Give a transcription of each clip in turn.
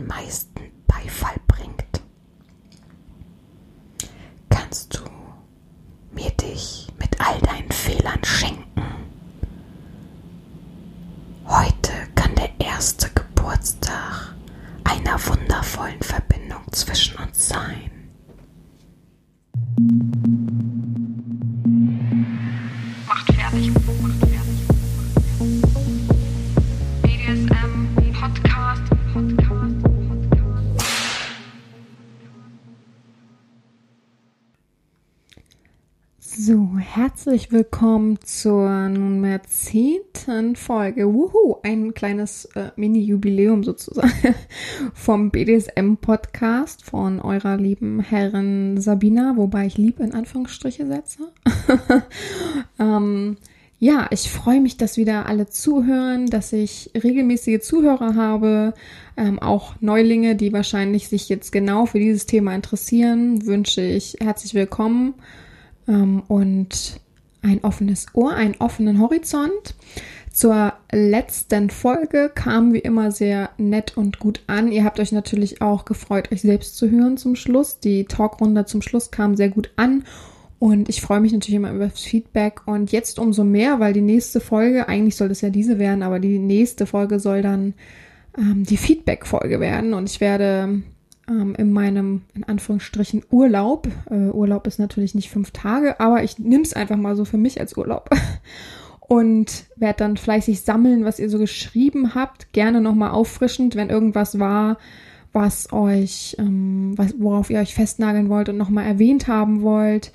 meisten herzlich willkommen zur nunmehr zehnten Folge. Wuhu, ein kleines äh, Mini-Jubiläum sozusagen vom BDSM-Podcast von eurer lieben Herrin Sabina, wobei ich lieb in Anführungsstriche setze. ähm, ja, ich freue mich, dass wieder alle zuhören, dass ich regelmäßige Zuhörer habe, ähm, auch Neulinge, die wahrscheinlich sich jetzt genau für dieses Thema interessieren, wünsche ich herzlich willkommen ähm, und ein offenes Ohr, einen offenen Horizont. Zur letzten Folge kam wie immer sehr nett und gut an. Ihr habt euch natürlich auch gefreut, euch selbst zu hören zum Schluss. Die Talkrunde zum Schluss kam sehr gut an und ich freue mich natürlich immer über das Feedback und jetzt umso mehr, weil die nächste Folge, eigentlich soll das ja diese werden, aber die nächste Folge soll dann ähm, die Feedback-Folge werden und ich werde ähm, in meinem, in Anführungsstrichen, Urlaub. Äh, Urlaub ist natürlich nicht fünf Tage, aber ich nehme es einfach mal so für mich als Urlaub. Und werde dann fleißig sammeln, was ihr so geschrieben habt. Gerne nochmal auffrischend, wenn irgendwas war, was euch, ähm, was, worauf ihr euch festnageln wollt und nochmal erwähnt haben wollt.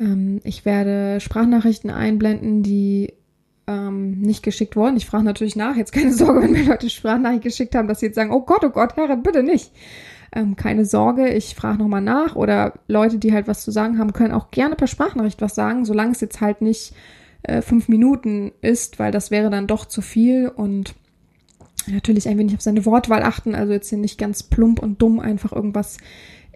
Ähm, ich werde Sprachnachrichten einblenden, die ähm, nicht geschickt wurden. Ich frage natürlich nach. Jetzt keine Sorge, wenn mir Leute Sprachnachricht geschickt haben, dass sie jetzt sagen, oh Gott, oh Gott, Herren, bitte nicht. Ähm, keine Sorge, ich frage nochmal nach. Oder Leute, die halt was zu sagen haben, können auch gerne per Sprachnachricht was sagen, solange es jetzt halt nicht äh, fünf Minuten ist, weil das wäre dann doch zu viel und natürlich ein wenig auf seine Wortwahl achten, also jetzt hier nicht ganz plump und dumm einfach irgendwas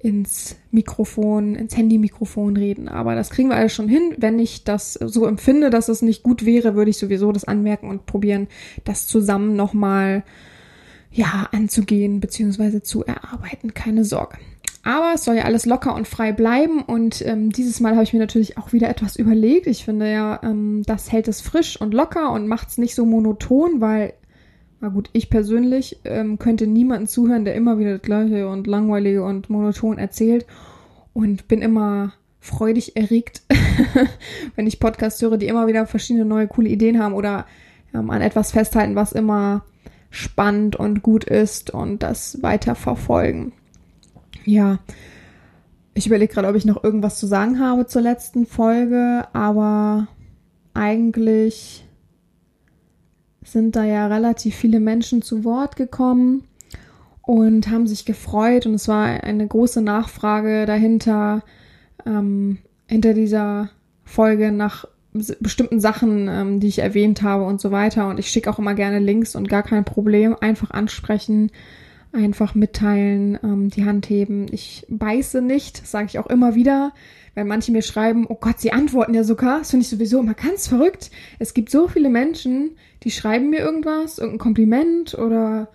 ins Mikrofon, ins Handy-Mikrofon reden. Aber das kriegen wir alles schon hin. Wenn ich das so empfinde, dass es nicht gut wäre, würde ich sowieso das anmerken und probieren, das zusammen nochmal ja, anzugehen bzw. zu erarbeiten. Keine Sorge. Aber es soll ja alles locker und frei bleiben und ähm, dieses Mal habe ich mir natürlich auch wieder etwas überlegt. Ich finde ja, ähm, das hält es frisch und locker und macht es nicht so monoton, weil na gut, ich persönlich ähm, könnte niemanden zuhören, der immer wieder das gleiche und langweilige und monoton erzählt und bin immer freudig erregt, wenn ich Podcasts höre, die immer wieder verschiedene neue coole Ideen haben oder ähm, an etwas festhalten, was immer spannend und gut ist und das weiter verfolgen. Ja, ich überlege gerade, ob ich noch irgendwas zu sagen habe zur letzten Folge, aber eigentlich sind da ja relativ viele Menschen zu Wort gekommen und haben sich gefreut und es war eine große Nachfrage dahinter, ähm, hinter dieser Folge nach bestimmten Sachen, ähm, die ich erwähnt habe und so weiter. Und ich schicke auch immer gerne Links und gar kein Problem. Einfach ansprechen, einfach mitteilen, ähm, die Hand heben. Ich beiße nicht, sage ich auch immer wieder. Wenn manche mir schreiben, oh Gott, sie antworten ja sogar, das finde ich sowieso immer ganz verrückt. Es gibt so viele Menschen, die schreiben mir irgendwas, irgendein Kompliment oder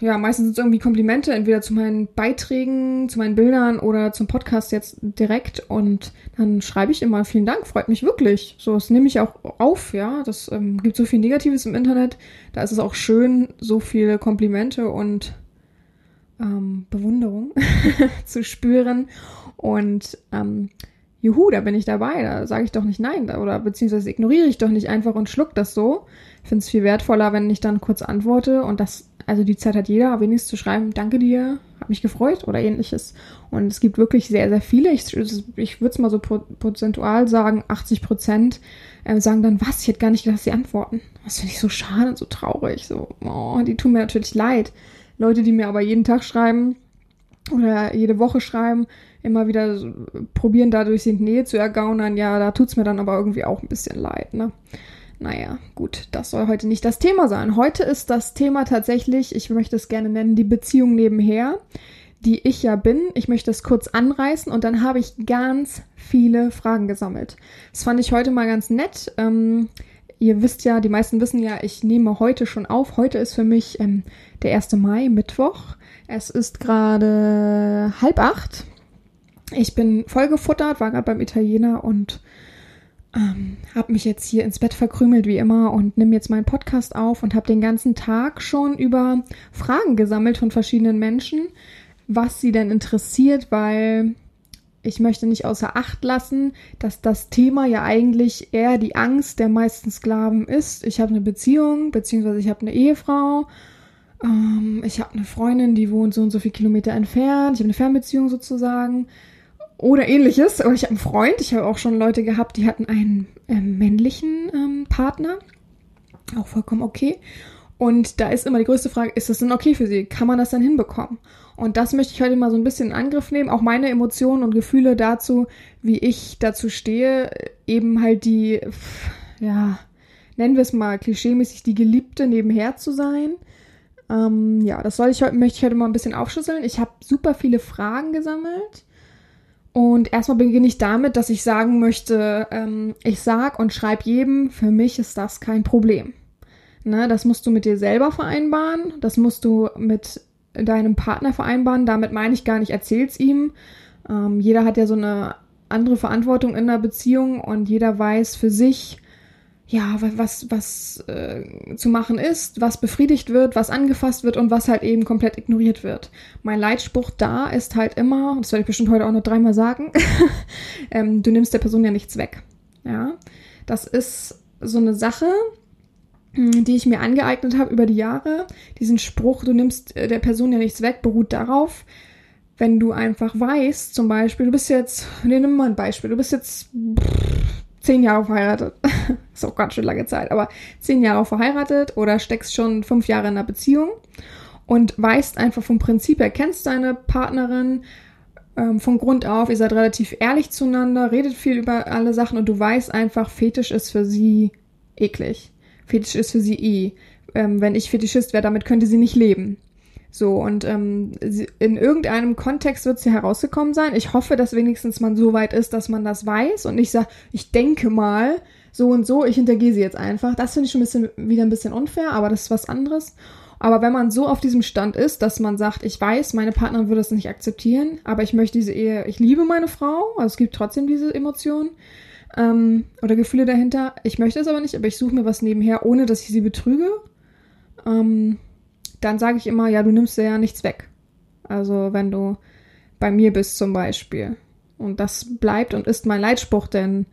ja, meistens sind es irgendwie Komplimente, entweder zu meinen Beiträgen, zu meinen Bildern oder zum Podcast jetzt direkt. Und dann schreibe ich immer, vielen Dank, freut mich wirklich. So, das nehme ich auch auf, ja. Das ähm, gibt so viel Negatives im Internet. Da ist es auch schön, so viele Komplimente und ähm, Bewunderung zu spüren. Und ähm, juhu, da bin ich dabei, da sage ich doch nicht nein, oder beziehungsweise ignoriere ich doch nicht einfach und schluck das so. Ich finde es viel wertvoller, wenn ich dann kurz antworte und das also die Zeit hat jeder, wenigstens zu schreiben, danke dir, hat mich gefreut oder ähnliches. Und es gibt wirklich sehr, sehr viele. Ich, ich würde es mal so prozentual sagen, 80 Prozent äh, sagen dann, was, ich hätte gar nicht gedacht, dass sie antworten. Das finde ich so schade und so traurig. So, oh, die tun mir natürlich leid. Leute, die mir aber jeden Tag schreiben oder jede Woche schreiben, immer wieder so, probieren dadurch die Nähe zu ergaunern, ja, da tut's mir dann aber irgendwie auch ein bisschen leid, ne? Naja, gut, das soll heute nicht das Thema sein. Heute ist das Thema tatsächlich, ich möchte es gerne nennen, die Beziehung nebenher, die ich ja bin. Ich möchte es kurz anreißen und dann habe ich ganz viele Fragen gesammelt. Das fand ich heute mal ganz nett. Ähm, ihr wisst ja, die meisten wissen ja, ich nehme heute schon auf. Heute ist für mich ähm, der 1. Mai, Mittwoch. Es ist gerade halb acht. Ich bin voll gefuttert, war gerade beim Italiener und ähm, habe mich jetzt hier ins Bett verkrümelt wie immer und nehme jetzt meinen Podcast auf und habe den ganzen Tag schon über Fragen gesammelt von verschiedenen Menschen, was sie denn interessiert, weil ich möchte nicht außer Acht lassen, dass das Thema ja eigentlich eher die Angst der meisten Sklaven ist. Ich habe eine Beziehung, beziehungsweise ich habe eine Ehefrau, ähm, ich habe eine Freundin, die wohnt so und so viele Kilometer entfernt, ich habe eine Fernbeziehung sozusagen oder ähnliches. Oder ich habe einen Freund, ich habe auch schon Leute gehabt, die hatten einen äh, männlichen ähm, Partner. Auch vollkommen okay. Und da ist immer die größte Frage, ist das denn okay für sie? Kann man das dann hinbekommen? Und das möchte ich heute mal so ein bisschen in Angriff nehmen. Auch meine Emotionen und Gefühle dazu, wie ich dazu stehe, eben halt die, ja, nennen wir es mal klischeemäßig, die Geliebte nebenher zu sein. Ähm, ja, das soll ich heute, möchte ich heute mal ein bisschen aufschlüsseln. Ich habe super viele Fragen gesammelt und erstmal beginne ich damit, dass ich sagen möchte, ähm, ich sag und schreibe jedem, für mich ist das kein Problem. Ne, das musst du mit dir selber vereinbaren, das musst du mit deinem Partner vereinbaren. Damit meine ich gar nicht, erzähl's ihm. Ähm, jeder hat ja so eine andere Verantwortung in der Beziehung und jeder weiß für sich, ja, was, was äh, zu machen ist, was befriedigt wird, was angefasst wird und was halt eben komplett ignoriert wird. Mein Leitspruch da ist halt immer, das werde ich bestimmt heute auch noch dreimal sagen, ähm, du nimmst der Person ja nichts weg. Ja, das ist so eine Sache, hm, die ich mir angeeignet habe über die Jahre. Diesen Spruch, du nimmst äh, der Person ja nichts weg, beruht darauf, wenn du einfach weißt, zum Beispiel, du bist jetzt, nee, nimm mal ein Beispiel, du bist jetzt zehn Jahre verheiratet. ist auch ganz schön lange Zeit, aber zehn Jahre verheiratet oder steckst schon fünf Jahre in einer Beziehung und weißt einfach vom Prinzip her, kennst deine Partnerin ähm, von Grund auf, ihr seid relativ ehrlich zueinander, redet viel über alle Sachen und du weißt einfach, Fetisch ist für sie eklig. Fetisch ist für sie eh. Ähm, wenn ich Fetischist wäre, damit könnte sie nicht leben. So, und ähm, in irgendeinem Kontext wird sie herausgekommen sein. Ich hoffe, dass wenigstens man so weit ist, dass man das weiß und nicht sagt, ich denke mal, so und so, ich hintergehe sie jetzt einfach. Das finde ich schon ein bisschen, wieder ein bisschen unfair, aber das ist was anderes. Aber wenn man so auf diesem Stand ist, dass man sagt, ich weiß, meine Partnerin würde das nicht akzeptieren, aber ich möchte diese Ehe, ich liebe meine Frau, also es gibt trotzdem diese Emotionen ähm, oder Gefühle dahinter. Ich möchte es aber nicht, aber ich suche mir was nebenher, ohne dass ich sie betrüge. Ähm, dann sage ich immer, ja, du nimmst ja nichts weg. Also wenn du bei mir bist zum Beispiel. Und das bleibt und ist mein Leitspruch, denn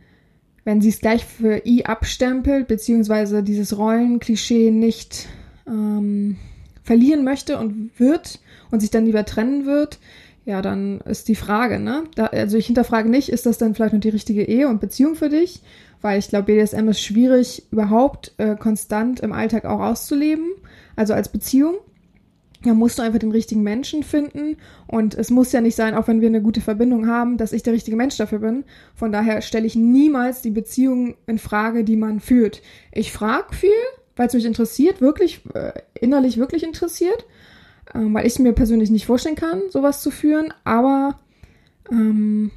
wenn sie es gleich für I abstempelt, beziehungsweise dieses Rollenklischee nicht ähm, verlieren möchte und wird und sich dann lieber trennen wird, ja, dann ist die Frage, ne? Da, also ich hinterfrage nicht, ist das dann vielleicht noch die richtige Ehe und Beziehung für dich? weil ich glaube, BDSM ist schwierig überhaupt äh, konstant im Alltag auch auszuleben, also als Beziehung. Da musst du einfach den richtigen Menschen finden und es muss ja nicht sein, auch wenn wir eine gute Verbindung haben, dass ich der richtige Mensch dafür bin. Von daher stelle ich niemals die Beziehung in Frage, die man führt. Ich frage viel, weil es mich interessiert, wirklich äh, innerlich wirklich interessiert, ähm, weil ich mir persönlich nicht vorstellen kann, sowas zu führen, aber ähm,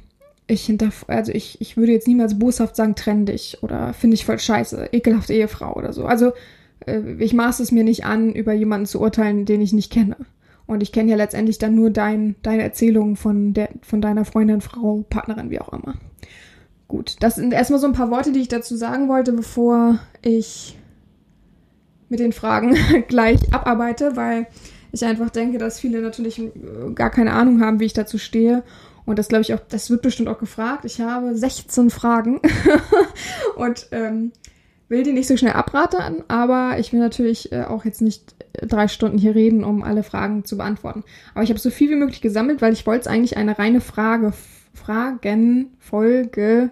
ich hinter, also ich, ich würde jetzt niemals boshaft sagen, trenn dich oder finde ich voll scheiße, ekelhafte Ehefrau oder so. Also ich maße es mir nicht an, über jemanden zu urteilen, den ich nicht kenne. Und ich kenne ja letztendlich dann nur dein, deine Erzählung von, von deiner Freundin, Frau, Partnerin, wie auch immer. Gut, das sind erstmal so ein paar Worte, die ich dazu sagen wollte, bevor ich mit den Fragen gleich abarbeite, weil ich einfach denke, dass viele natürlich äh, gar keine Ahnung haben, wie ich dazu stehe. Und das glaube ich auch, das wird bestimmt auch gefragt. Ich habe 16 Fragen und ähm, will die nicht so schnell abraten, aber ich will natürlich äh, auch jetzt nicht äh, drei Stunden hier reden, um alle Fragen zu beantworten. Aber ich habe so viel wie möglich gesammelt, weil ich wollte es eigentlich eine reine Frage, Fragenfolge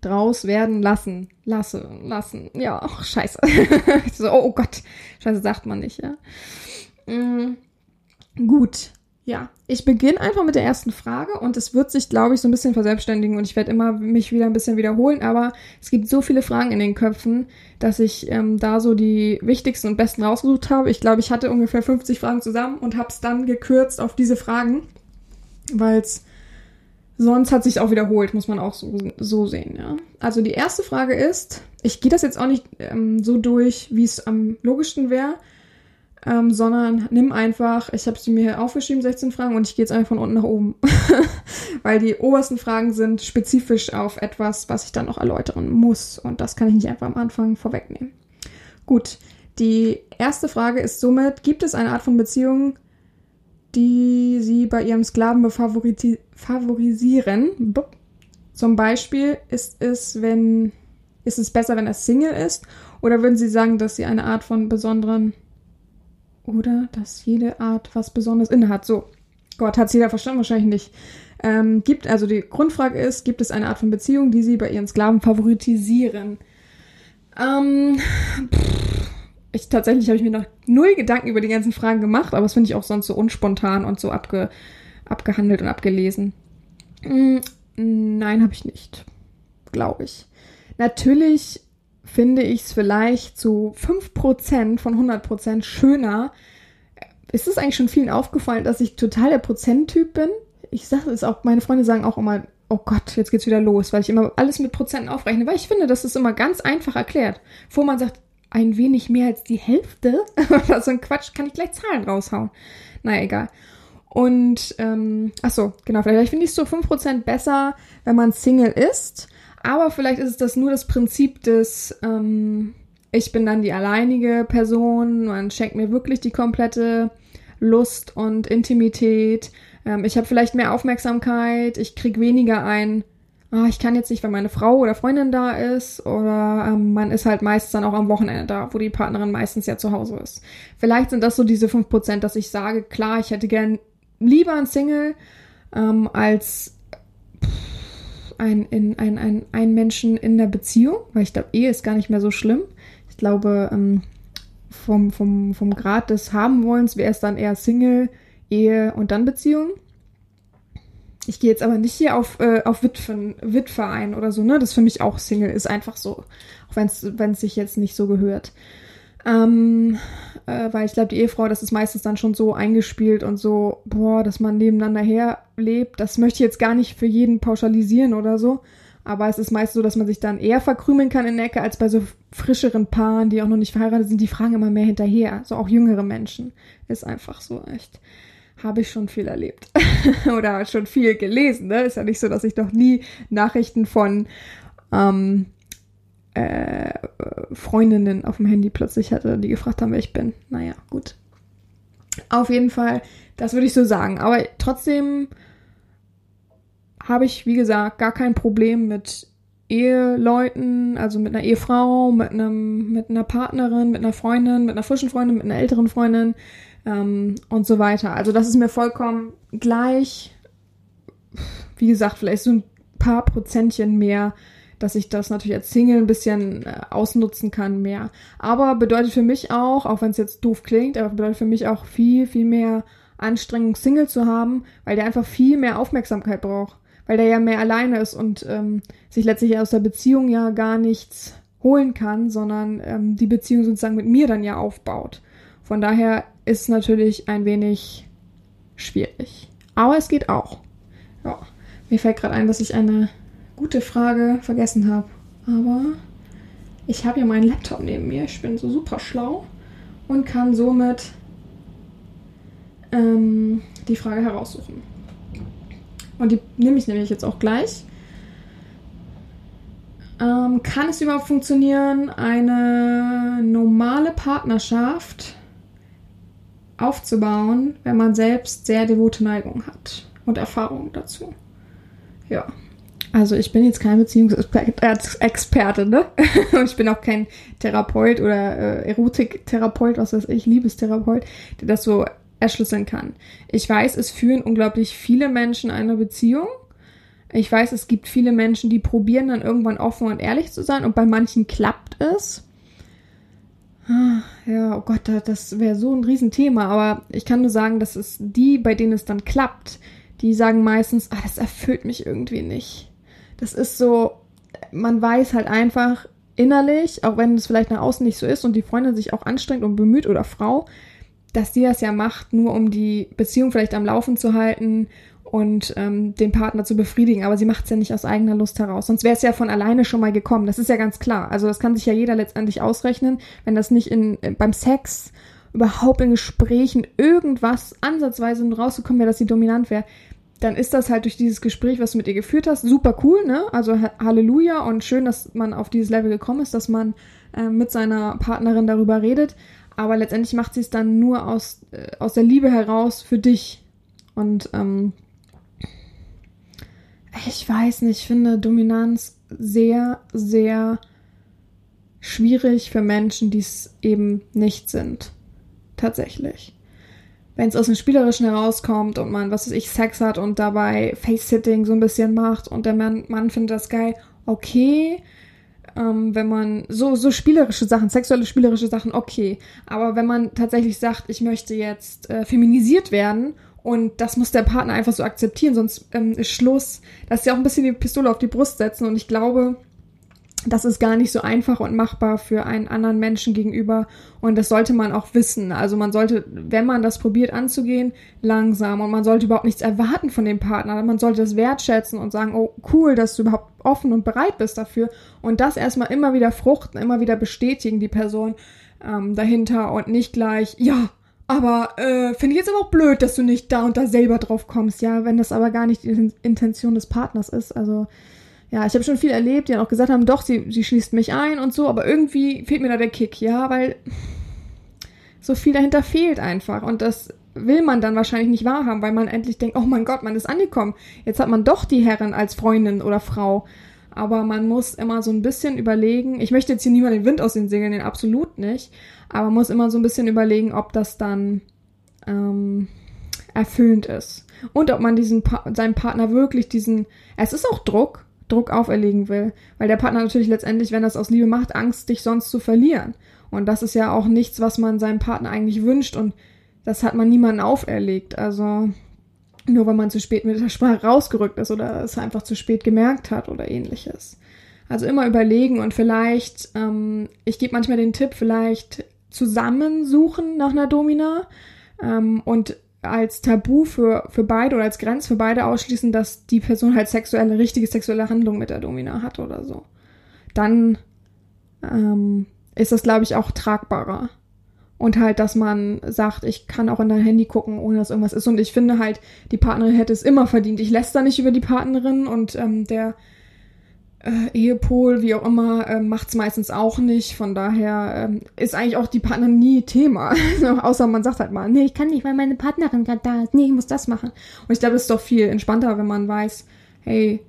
draus werden lassen. Lasse, lassen. Ja, ach, scheiße. so, oh, Gott. Scheiße, sagt man nicht, ja. Mm, gut. Ja, ich beginne einfach mit der ersten Frage und es wird sich, glaube ich, so ein bisschen verselbstständigen und ich werde immer mich wieder ein bisschen wiederholen, aber es gibt so viele Fragen in den Köpfen, dass ich ähm, da so die wichtigsten und besten rausgesucht habe. Ich glaube, ich hatte ungefähr 50 Fragen zusammen und habe es dann gekürzt auf diese Fragen, weil es sonst hat sich auch wiederholt, muss man auch so, so sehen, ja. Also die erste Frage ist, ich gehe das jetzt auch nicht ähm, so durch, wie es am logischsten wäre, ähm, sondern nimm einfach, ich habe sie mir aufgeschrieben, 16 Fragen, und ich gehe jetzt einfach von unten nach oben. Weil die obersten Fragen sind spezifisch auf etwas, was ich dann noch erläutern muss. Und das kann ich nicht einfach am Anfang vorwegnehmen. Gut, die erste Frage ist somit, gibt es eine Art von Beziehung, die Sie bei Ihrem Sklaven favorisieren? Zum Beispiel ist es, wenn, ist es besser, wenn er Single ist? Oder würden Sie sagen, dass Sie eine Art von besonderen oder dass jede Art was Besonderes innehat. So, Gott, hat es jeder verstanden? Wahrscheinlich nicht. Ähm, gibt, also die Grundfrage ist, gibt es eine Art von Beziehung, die sie bei ihren Sklaven favoritisieren? Ähm, pff, ich, tatsächlich habe ich mir noch null Gedanken über die ganzen Fragen gemacht, aber das finde ich auch sonst so unspontan und so abge, abgehandelt und abgelesen. Hm, nein, habe ich nicht. Glaube ich. Natürlich finde ich es vielleicht zu 5% von 100% schöner. Ist es eigentlich schon vielen aufgefallen, dass ich total der Prozenttyp bin? Ich sage es auch, meine Freunde sagen auch immer, oh Gott, jetzt geht's wieder los, weil ich immer alles mit Prozenten aufrechne, weil ich finde, das ist immer ganz einfach erklärt. Wo man sagt, ein wenig mehr als die Hälfte oder so ein Quatsch, kann ich gleich Zahlen raushauen. Naja, egal. Und, ähm, ach so, genau, vielleicht finde ich es so 5% besser, wenn man Single ist aber vielleicht ist es das nur das Prinzip des, ähm, ich bin dann die alleinige Person, man schenkt mir wirklich die komplette Lust und Intimität. Ähm, ich habe vielleicht mehr Aufmerksamkeit, ich krieg weniger ein, ah, ich kann jetzt nicht, wenn meine Frau oder Freundin da ist, oder ähm, man ist halt meist dann auch am Wochenende da, wo die Partnerin meistens ja zu Hause ist. Vielleicht sind das so diese 5%, dass ich sage, klar, ich hätte gern lieber ein Single ähm, als ein, in, ein, ein, ein Menschen in der Beziehung, weil ich glaube, Ehe ist gar nicht mehr so schlimm. Ich glaube, ähm, vom, vom, vom Grad des Habenwollens wäre es dann eher Single, Ehe und dann Beziehung. Ich gehe jetzt aber nicht hier auf, äh, auf Witwen, Witwe ein oder so, ne? Das für mich auch Single ist einfach so. Auch wenn es sich jetzt nicht so gehört. Ähm, äh, weil ich glaube, die Ehefrau, das ist meistens dann schon so eingespielt und so, boah, dass man nebeneinander herlebt. Das möchte ich jetzt gar nicht für jeden pauschalisieren oder so. Aber es ist meist so, dass man sich dann eher verkrümeln kann in der Ecke als bei so frischeren Paaren, die auch noch nicht verheiratet sind. Die fragen immer mehr hinterher. So auch jüngere Menschen. Ist einfach so echt. Habe ich schon viel erlebt. oder schon viel gelesen. Ne? Ist ja nicht so, dass ich noch nie Nachrichten von ähm, äh, Freundinnen auf dem Handy plötzlich hatte, die gefragt haben, wer ich bin. Naja, gut. Auf jeden Fall, das würde ich so sagen. Aber trotzdem habe ich, wie gesagt, gar kein Problem mit Eheleuten, also mit einer Ehefrau, mit einem, mit einer Partnerin, mit einer Freundin, mit einer frischen Freundin, mit einer älteren Freundin ähm, und so weiter. Also das ist mir vollkommen gleich. Wie gesagt, vielleicht so ein paar Prozentchen mehr dass ich das natürlich als Single ein bisschen äh, ausnutzen kann mehr. Aber bedeutet für mich auch, auch wenn es jetzt doof klingt, aber bedeutet für mich auch viel, viel mehr Anstrengung, Single zu haben, weil der einfach viel mehr Aufmerksamkeit braucht. Weil der ja mehr alleine ist und ähm, sich letztlich aus der Beziehung ja gar nichts holen kann, sondern ähm, die Beziehung sozusagen mit mir dann ja aufbaut. Von daher ist natürlich ein wenig schwierig. Aber es geht auch. Ja. Mir fällt gerade ein, dass ich eine gute Frage vergessen habe. Aber ich habe ja meinen Laptop neben mir. Ich bin so super schlau und kann somit ähm, die Frage heraussuchen. Und die nehme ich nämlich jetzt auch gleich. Ähm, kann es überhaupt funktionieren, eine normale Partnerschaft aufzubauen, wenn man selbst sehr devote Neigung hat und Erfahrung dazu? Ja. Also ich bin jetzt kein Beziehungsexperte, ne? Und ich bin auch kein Therapeut oder äh, Erotiktherapeut, was weiß ich, Liebestherapeut, der das so erschlüsseln kann. Ich weiß, es führen unglaublich viele Menschen eine Beziehung. Ich weiß, es gibt viele Menschen, die probieren dann irgendwann offen und ehrlich zu sein und bei manchen klappt es. Ah, ja, oh Gott, das wäre so ein Riesenthema, aber ich kann nur sagen, dass es die, bei denen es dann klappt, die sagen meistens, ah, das erfüllt mich irgendwie nicht. Das ist so, man weiß halt einfach innerlich, auch wenn es vielleicht nach außen nicht so ist und die Freundin sich auch anstrengt und bemüht oder Frau, dass die das ja macht, nur um die Beziehung vielleicht am Laufen zu halten und ähm, den Partner zu befriedigen. Aber sie macht es ja nicht aus eigener Lust heraus. Sonst wäre es ja von alleine schon mal gekommen. Das ist ja ganz klar. Also das kann sich ja jeder letztendlich ausrechnen, wenn das nicht in, äh, beim Sex überhaupt in Gesprächen irgendwas ansatzweise rausgekommen wäre, dass sie dominant wäre, dann ist das halt durch dieses Gespräch, was du mit ihr geführt hast, super cool, ne? Also Halleluja und schön, dass man auf dieses Level gekommen ist, dass man äh, mit seiner Partnerin darüber redet. Aber letztendlich macht sie es dann nur aus, äh, aus der Liebe heraus für dich. Und ähm, ich weiß nicht, ich finde Dominanz sehr, sehr schwierig für Menschen, die es eben nicht sind. Tatsächlich. Wenn es aus dem Spielerischen herauskommt und man, was weiß ich, Sex hat und dabei Face-Sitting so ein bisschen macht und der Mann, Mann findet das geil, okay, ähm, wenn man so, so spielerische Sachen, sexuelle spielerische Sachen, okay. Aber wenn man tatsächlich sagt, ich möchte jetzt äh, feminisiert werden und das muss der Partner einfach so akzeptieren, sonst ähm, ist Schluss. Das ist ja auch ein bisschen die Pistole auf die Brust setzen und ich glaube, das ist gar nicht so einfach und machbar für einen anderen Menschen gegenüber. Und das sollte man auch wissen. Also man sollte, wenn man das probiert anzugehen, langsam. Und man sollte überhaupt nichts erwarten von dem Partner. Man sollte das wertschätzen und sagen, oh cool, dass du überhaupt offen und bereit bist dafür. Und das erstmal immer wieder fruchten, immer wieder bestätigen, die Person ähm, dahinter und nicht gleich, ja, aber äh, finde ich jetzt aber auch blöd, dass du nicht da und da selber drauf kommst, ja, wenn das aber gar nicht die Intention des Partners ist. Also ja, ich habe schon viel erlebt, die auch gesagt haben, doch, sie, sie schließt mich ein und so, aber irgendwie fehlt mir da der Kick, ja, weil so viel dahinter fehlt einfach und das will man dann wahrscheinlich nicht wahrhaben, weil man endlich denkt, oh mein Gott, man ist angekommen. Jetzt hat man doch die Herren als Freundin oder Frau. Aber man muss immer so ein bisschen überlegen, ich möchte jetzt hier niemand den Wind aus den Segeln nehmen, absolut nicht, aber man muss immer so ein bisschen überlegen, ob das dann ähm, erfüllend ist. Und ob man diesen pa seinem Partner wirklich diesen, es ist auch Druck, Druck auferlegen will. Weil der Partner natürlich letztendlich, wenn das aus Liebe macht, Angst, dich sonst zu verlieren. Und das ist ja auch nichts, was man seinem Partner eigentlich wünscht und das hat man niemandem auferlegt. Also nur weil man zu spät mit der Sprache rausgerückt ist oder es einfach zu spät gemerkt hat oder ähnliches. Also immer überlegen und vielleicht, ähm, ich gebe manchmal den Tipp, vielleicht zusammensuchen nach einer Domina ähm, und als Tabu für, für beide oder als Grenz für beide ausschließen, dass die Person halt sexuelle, richtige sexuelle Handlung mit der Domina hat oder so. Dann ähm, ist das, glaube ich, auch tragbarer. Und halt, dass man sagt, ich kann auch in dein Handy gucken, ohne dass irgendwas ist. Und ich finde halt, die Partnerin hätte es immer verdient. Ich lässt da nicht über die Partnerin und ähm, der äh, Ehepol, wie auch immer, äh, macht es meistens auch nicht. Von daher äh, ist eigentlich auch die Partnerin nie Thema. Außer man sagt halt mal, nee, ich kann nicht, weil meine Partnerin gerade da ist. Nee, ich muss das machen. Und ich glaube, das ist doch viel entspannter, wenn man weiß, hey,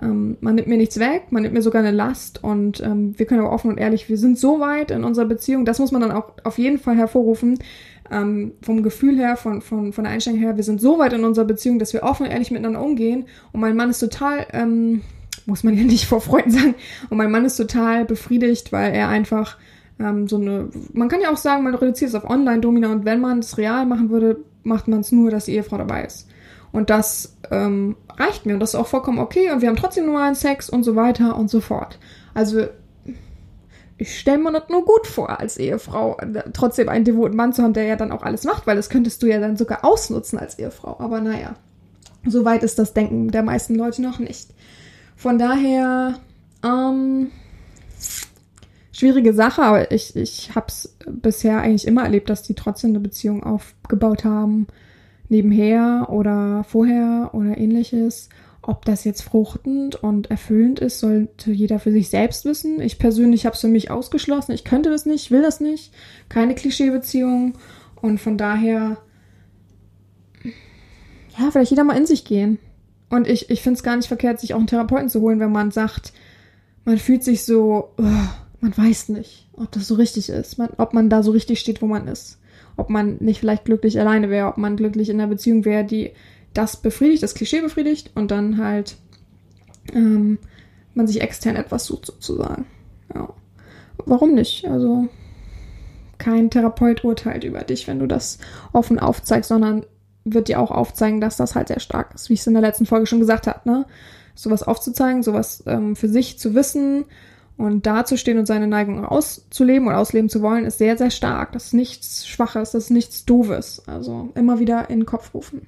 ähm, man nimmt mir nichts weg, man nimmt mir sogar eine Last und ähm, wir können aber offen und ehrlich, wir sind so weit in unserer Beziehung, das muss man dann auch auf jeden Fall hervorrufen, ähm, vom Gefühl her, von, von, von der Einstellung her, wir sind so weit in unserer Beziehung, dass wir offen und ehrlich miteinander umgehen und mein Mann ist total ähm, muss man ja nicht vor Freunden sagen. Und mein Mann ist total befriedigt, weil er einfach ähm, so eine, man kann ja auch sagen, man reduziert es auf Online-Domina und wenn man es real machen würde, macht man es nur, dass die Ehefrau dabei ist. Und das ähm, reicht mir und das ist auch vollkommen okay und wir haben trotzdem normalen Sex und so weiter und so fort. Also ich stelle mir das nur gut vor, als Ehefrau trotzdem einen devoten Mann zu haben, der ja dann auch alles macht, weil das könntest du ja dann sogar ausnutzen als Ehefrau. Aber naja, so weit ist das Denken der meisten Leute noch nicht. Von daher, ähm, schwierige Sache, aber ich, ich habe es bisher eigentlich immer erlebt, dass die trotzdem eine Beziehung aufgebaut haben, nebenher oder vorher oder ähnliches. Ob das jetzt fruchtend und erfüllend ist, sollte jeder für sich selbst wissen. Ich persönlich habe es für mich ausgeschlossen. Ich könnte das nicht, will das nicht. Keine Klischeebeziehung. Und von daher, ja, vielleicht jeder mal in sich gehen. Und ich, ich finde es gar nicht verkehrt, sich auch einen Therapeuten zu holen, wenn man sagt, man fühlt sich so, oh, man weiß nicht, ob das so richtig ist, man, ob man da so richtig steht, wo man ist. Ob man nicht vielleicht glücklich alleine wäre, ob man glücklich in einer Beziehung wäre, die das befriedigt, das Klischee befriedigt und dann halt ähm, man sich extern etwas sucht sozusagen. Ja. Warum nicht? Also kein Therapeut urteilt über dich, wenn du das offen aufzeigst, sondern wird dir auch aufzeigen, dass das halt sehr stark ist, wie ich es in der letzten Folge schon gesagt habe, ne? Sowas aufzuzeigen, sowas ähm, für sich zu wissen und dazustehen und seine Neigung auszuleben oder ausleben zu wollen, ist sehr, sehr stark. Das ist nichts Schwaches, das ist nichts Doofes. Also immer wieder in den Kopf rufen.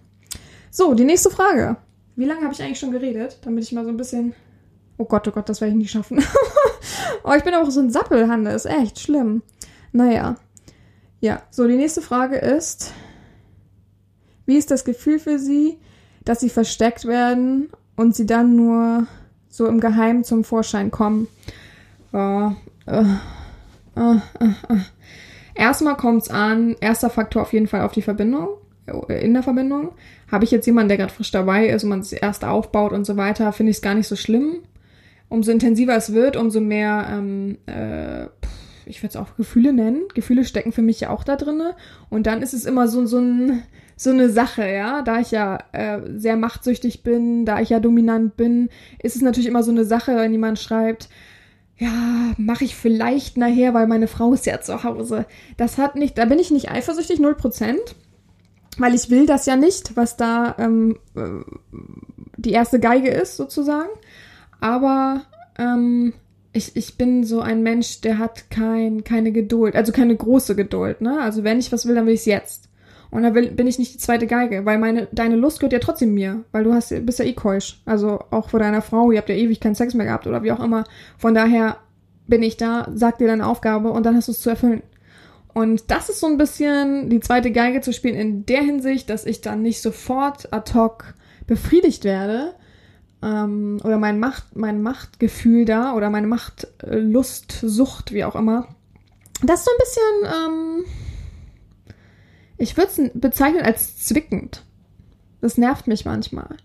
So, die nächste Frage. Wie lange habe ich eigentlich schon geredet? Damit ich mal so ein bisschen. Oh Gott, oh Gott, das werde ich nicht schaffen. oh, ich bin auch so ein Sappelhande, ist echt schlimm. Naja. Ja, so, die nächste Frage ist. Wie ist das Gefühl für Sie, dass Sie versteckt werden und Sie dann nur so im Geheimen zum Vorschein kommen? Oh, äh, äh, äh, Erstmal kommt es an, erster Faktor auf jeden Fall auf die Verbindung, in der Verbindung. Habe ich jetzt jemanden, der gerade frisch dabei ist und man es erst aufbaut und so weiter, finde ich es gar nicht so schlimm. Umso intensiver es wird, umso mehr, ähm, äh, ich würde es auch Gefühle nennen. Gefühle stecken für mich ja auch da drinne. Und dann ist es immer so, so, ein, so eine Sache, ja. Da ich ja äh, sehr machtsüchtig bin, da ich ja dominant bin, ist es natürlich immer so eine Sache, wenn jemand schreibt, ja, mache ich vielleicht nachher, weil meine Frau ist ja zu Hause. Das hat nicht, da bin ich nicht eifersüchtig, null Prozent weil ich will das ja nicht, was da ähm, äh, die erste Geige ist, sozusagen. Aber ähm, ich, ich bin so ein Mensch, der hat kein, keine Geduld, also keine große Geduld, ne? Also wenn ich was will, dann will ich es jetzt. Und da will, bin ich nicht die zweite Geige, weil meine, deine Lust gehört ja trotzdem mir, weil du hast, bist ja eh keusch. Also auch vor deiner Frau, ihr habt ja ewig keinen Sex mehr gehabt oder wie auch immer. Von daher bin ich da, sag dir deine Aufgabe und dann hast du es zu erfüllen. Und das ist so ein bisschen die zweite Geige zu spielen in der Hinsicht, dass ich dann nicht sofort ad hoc befriedigt werde ähm, oder mein Macht, mein Machtgefühl da oder meine Machtlust, Sucht, wie auch immer. Das ist so ein bisschen, ähm, ich würde es bezeichnen als zwickend. Das nervt mich manchmal.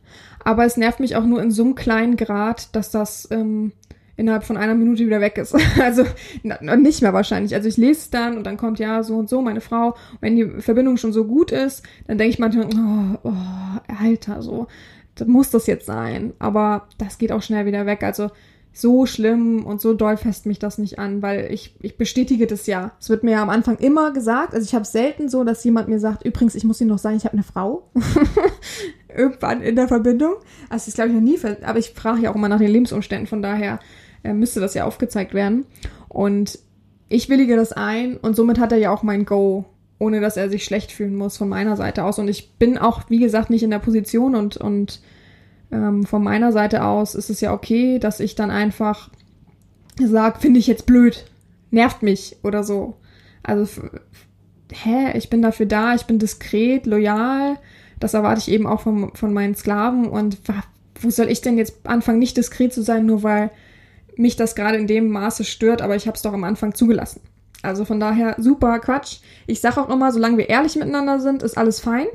Aber es nervt mich auch nur in so einem kleinen Grad, dass das ähm, innerhalb von einer Minute wieder weg ist. Also nicht mehr wahrscheinlich. Also ich lese es dann und dann kommt ja so und so meine Frau. Und wenn die Verbindung schon so gut ist, dann denke ich manchmal, oh, oh, Alter, so, das muss das jetzt sein. Aber das geht auch schnell wieder weg. Also so schlimm und so doll fest mich das nicht an, weil ich, ich bestätige das ja. Es wird mir ja am Anfang immer gesagt, also ich habe selten so, dass jemand mir sagt, übrigens, ich muss Ihnen noch sagen, ich habe eine Frau. Irgendwann in der Verbindung. Also das glaube ich noch nie, aber ich frage ja auch immer nach den Lebensumständen, von daher äh, müsste das ja aufgezeigt werden. Und ich willige das ein und somit hat er ja auch mein Go, ohne dass er sich schlecht fühlen muss von meiner Seite aus. Und ich bin auch, wie gesagt, nicht in der Position und, und ähm, von meiner Seite aus ist es ja okay, dass ich dann einfach sage, finde ich jetzt blöd, nervt mich oder so. Also, hä, ich bin dafür da, ich bin diskret, loyal. Das erwarte ich eben auch von, von meinen Sklaven. Und wo soll ich denn jetzt anfangen, nicht diskret zu sein, nur weil mich das gerade in dem Maße stört, aber ich habe es doch am Anfang zugelassen. Also von daher super Quatsch. Ich sage auch immer, solange wir ehrlich miteinander sind, ist alles fein.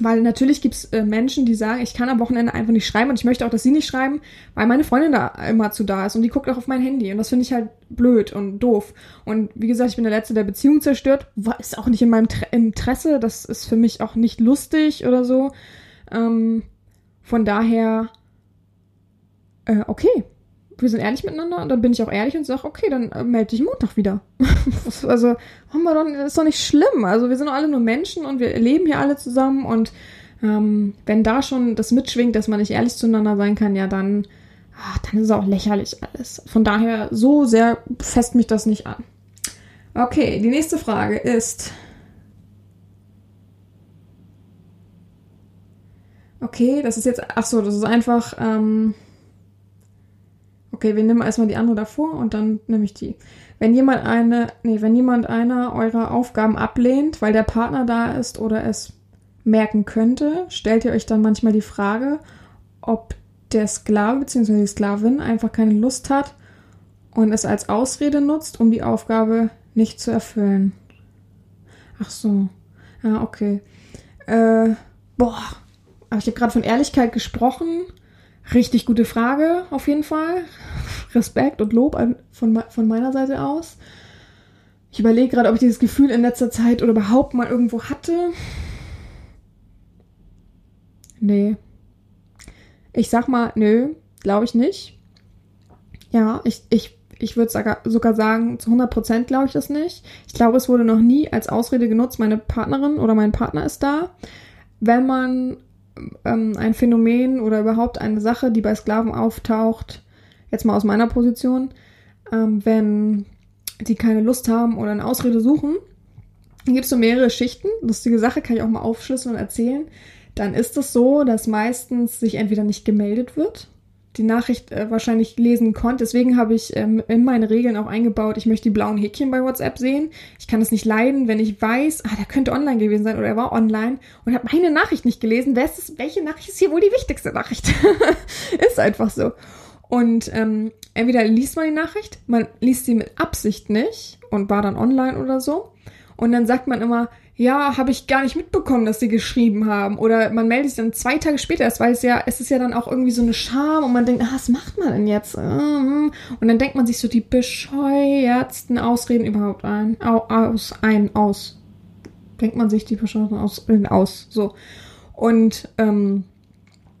Weil natürlich gibt es äh, Menschen, die sagen, ich kann am Wochenende einfach nicht schreiben und ich möchte auch, dass sie nicht schreiben, weil meine Freundin da immer zu da ist und die guckt auch auf mein Handy und das finde ich halt blöd und doof. Und wie gesagt, ich bin der Letzte, der Beziehung zerstört. Ist auch nicht in meinem Tre Interesse, das ist für mich auch nicht lustig oder so. Ähm, von daher äh, okay, wir sind ehrlich miteinander und dann bin ich auch ehrlich und sage, okay, dann äh, melde dich Montag wieder. also, haben wir doch, ist doch nicht schlimm. Also wir sind doch alle nur Menschen und wir leben hier alle zusammen und ähm, wenn da schon das mitschwingt, dass man nicht ehrlich zueinander sein kann, ja, dann, ach, dann ist es auch lächerlich alles. Von daher, so sehr fest mich das nicht an. Okay, die nächste Frage ist. Okay, das ist jetzt. Ach so, das ist einfach. Ähm, okay, wir nehmen erstmal die andere davor und dann nehme ich die. Wenn jemand eine, nee, wenn jemand einer eurer Aufgaben ablehnt, weil der Partner da ist oder es merken könnte, stellt ihr euch dann manchmal die Frage, ob der Sklave bzw. die Sklavin einfach keine Lust hat und es als Ausrede nutzt, um die Aufgabe nicht zu erfüllen. Ach so. Ja, okay. Äh, boah. Aber ich habe gerade von Ehrlichkeit gesprochen. Richtig gute Frage, auf jeden Fall. Respekt und Lob von, von meiner Seite aus. Ich überlege gerade, ob ich dieses Gefühl in letzter Zeit oder überhaupt mal irgendwo hatte. Nee. Ich sag mal, nö, glaube ich nicht. Ja, ich, ich, ich würde sogar sagen, zu 100% glaube ich das nicht. Ich glaube, es wurde noch nie als Ausrede genutzt, meine Partnerin oder mein Partner ist da. Wenn man ähm, ein Phänomen oder überhaupt eine Sache, die bei Sklaven auftaucht, jetzt mal aus meiner Position, ähm, wenn die keine Lust haben oder eine Ausrede suchen, dann gibt es so mehrere Schichten. Lustige Sache kann ich auch mal aufschlüsseln und erzählen dann ist es so, dass meistens sich entweder nicht gemeldet wird, die Nachricht äh, wahrscheinlich lesen konnte. Deswegen habe ich ähm, in meine Regeln auch eingebaut, ich möchte die blauen Häkchen bei WhatsApp sehen. Ich kann es nicht leiden, wenn ich weiß, ah, der könnte online gewesen sein oder er war online und habe meine Nachricht nicht gelesen. Wer ist das, welche Nachricht ist hier wohl die wichtigste Nachricht? ist einfach so. Und ähm, entweder liest man die Nachricht, man liest sie mit Absicht nicht und war dann online oder so. Und dann sagt man immer, ja, habe ich gar nicht mitbekommen, dass sie geschrieben haben. Oder man meldet sich dann zwei Tage später erst, weil es ja, es ist ja dann auch irgendwie so eine Scham und man denkt, ah, was macht man denn jetzt? Und dann denkt man sich so die bescheuertsten Ausreden überhaupt ein. Aus, ein, aus. Denkt man sich die bescheuerten Ausreden aus. So. Und ähm,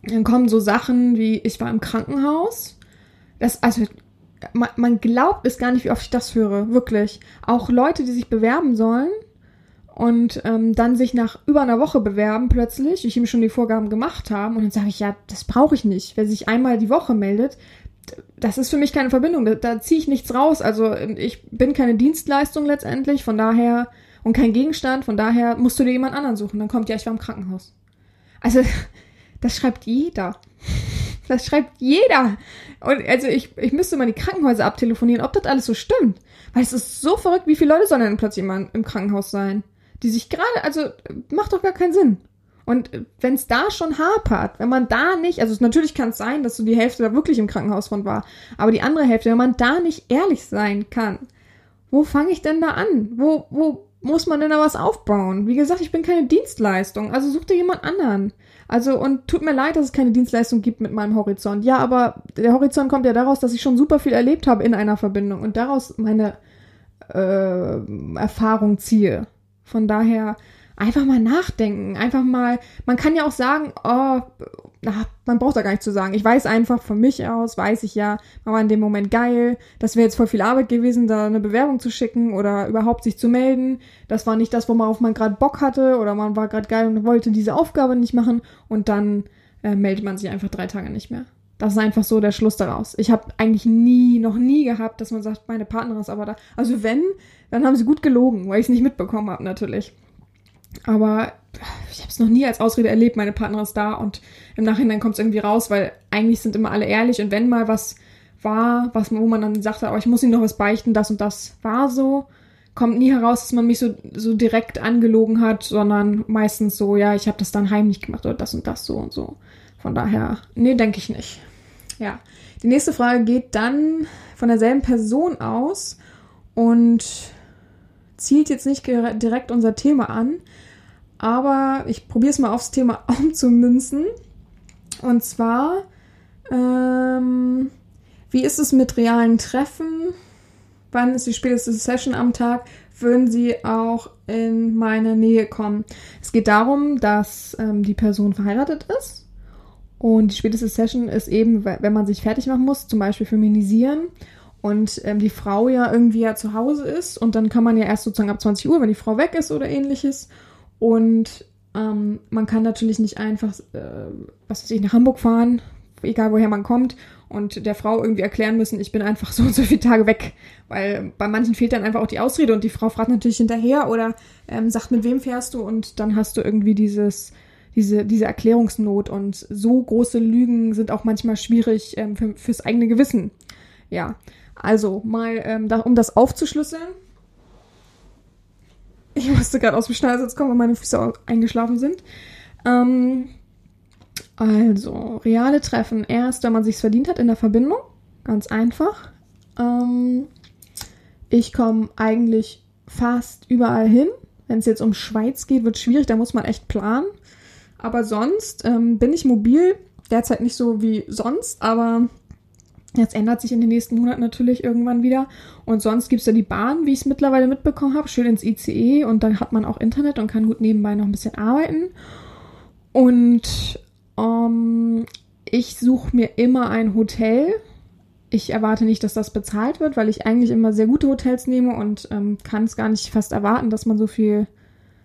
dann kommen so Sachen wie, ich war im Krankenhaus. Das, also man, man glaubt es gar nicht, wie oft ich das höre. Wirklich. Auch Leute, die sich bewerben sollen, und ähm, dann sich nach über einer Woche bewerben plötzlich, ich ihm schon die Vorgaben gemacht haben und dann sage ich, ja, das brauche ich nicht. Wer sich einmal die Woche meldet, das ist für mich keine Verbindung, da, da ziehe ich nichts raus. Also ich bin keine Dienstleistung letztendlich, von daher und kein Gegenstand, von daher musst du dir jemand anderen suchen. Dann kommt ja, ich war im Krankenhaus. Also das schreibt jeder. Das schreibt jeder. Und also ich, ich müsste mal die Krankenhäuser abtelefonieren, ob das alles so stimmt. Weil es ist so verrückt, wie viele Leute sollen denn plötzlich immer im Krankenhaus sein? Die sich gerade, also macht doch gar keinen Sinn. Und wenn es da schon hapert, wenn man da nicht, also natürlich kann es sein, dass so die Hälfte da wirklich im Krankenhaus von war, aber die andere Hälfte, wenn man da nicht ehrlich sein kann, wo fange ich denn da an? Wo, wo muss man denn da was aufbauen? Wie gesagt, ich bin keine Dienstleistung, also such dir jemand anderen. Also, und tut mir leid, dass es keine Dienstleistung gibt mit meinem Horizont. Ja, aber der Horizont kommt ja daraus, dass ich schon super viel erlebt habe in einer Verbindung und daraus meine äh, Erfahrung ziehe. Von daher einfach mal nachdenken, einfach mal, man kann ja auch sagen, oh, na, man braucht da gar nicht zu sagen. Ich weiß einfach von mich aus, weiß ich ja, man war in dem Moment geil, das wäre jetzt voll viel Arbeit gewesen, da eine Bewerbung zu schicken oder überhaupt sich zu melden. Das war nicht das, worauf man gerade Bock hatte oder man war gerade geil und wollte diese Aufgabe nicht machen und dann äh, meldet man sich einfach drei Tage nicht mehr. Das ist einfach so der Schluss daraus. Ich habe eigentlich nie, noch nie gehabt, dass man sagt, meine Partnerin ist aber da. Also wenn, dann haben sie gut gelogen, weil ich es nicht mitbekommen habe natürlich. Aber ich habe es noch nie als Ausrede erlebt, meine Partnerin ist da und im Nachhinein kommt es irgendwie raus, weil eigentlich sind immer alle ehrlich und wenn mal was war, was wo man dann sagte, oh, ich muss ihnen noch was beichten, das und das war so, kommt nie heraus, dass man mich so, so direkt angelogen hat, sondern meistens so, ja, ich habe das dann heimlich gemacht oder das und das so und so. Von daher, nee, denke ich nicht. Ja. Die nächste Frage geht dann von derselben Person aus und zielt jetzt nicht direkt unser Thema an, aber ich probiere es mal aufs Thema umzumünzen. Und zwar, ähm, wie ist es mit realen Treffen? Wann ist die späteste Session am Tag? Würden Sie auch in meine Nähe kommen? Es geht darum, dass ähm, die Person verheiratet ist Und die späteste Session ist eben, wenn man sich fertig machen muss, zum Beispiel feminisieren und ähm, die Frau ja irgendwie ja zu Hause ist und dann kann man ja erst sozusagen ab 20 Uhr, wenn die Frau weg ist oder ähnliches. Und ähm, man kann natürlich nicht einfach, äh, was weiß ich, nach Hamburg fahren, egal woher man kommt, und der Frau irgendwie erklären müssen, ich bin einfach so und so viele Tage weg. Weil bei manchen fehlt dann einfach auch die Ausrede und die Frau fragt natürlich hinterher oder ähm, sagt, mit wem fährst du und dann hast du irgendwie dieses, diese, diese Erklärungsnot und so große Lügen sind auch manchmal schwierig ähm, für, fürs eigene Gewissen. Ja, also mal, ähm, da, um das aufzuschlüsseln. Ich musste gerade aus dem Schneidersitz kommen, weil meine Füße eingeschlafen sind. Ähm, also, reale Treffen erst, wenn man sich's verdient hat in der Verbindung. Ganz einfach. Ähm, ich komme eigentlich fast überall hin. Wenn es jetzt um Schweiz geht, wird schwierig, da muss man echt planen. Aber sonst ähm, bin ich mobil. Derzeit nicht so wie sonst, aber jetzt ändert sich in den nächsten Monaten natürlich irgendwann wieder. Und sonst gibt's ja die Bahn, wie ich es mittlerweile mitbekommen habe, schön ins ICE und dann hat man auch Internet und kann gut nebenbei noch ein bisschen arbeiten. Und ähm, ich suche mir immer ein Hotel. Ich erwarte nicht, dass das bezahlt wird, weil ich eigentlich immer sehr gute Hotels nehme und ähm, kann es gar nicht fast erwarten, dass man so viel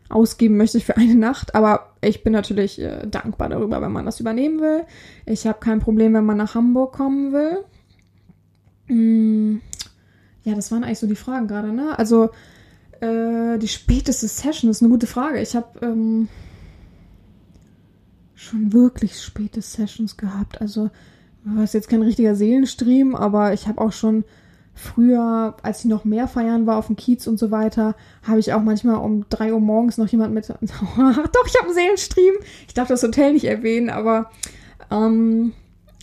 ausgeben möchte für eine Nacht. Aber ich bin natürlich äh, dankbar darüber, wenn man das übernehmen will. Ich habe kein Problem, wenn man nach Hamburg kommen will. Mm, ja, das waren eigentlich so die Fragen gerade, ne? Also äh, die späteste Session ist eine gute Frage. Ich habe ähm, schon wirklich späte Sessions gehabt. Also war es jetzt kein richtiger Seelenstream, aber ich habe auch schon früher, als ich noch mehr feiern war auf dem Kiez und so weiter, habe ich auch manchmal um drei Uhr morgens noch jemand mit. Doch, ich habe einen Seelenstream. Ich darf das Hotel nicht erwähnen, aber ähm,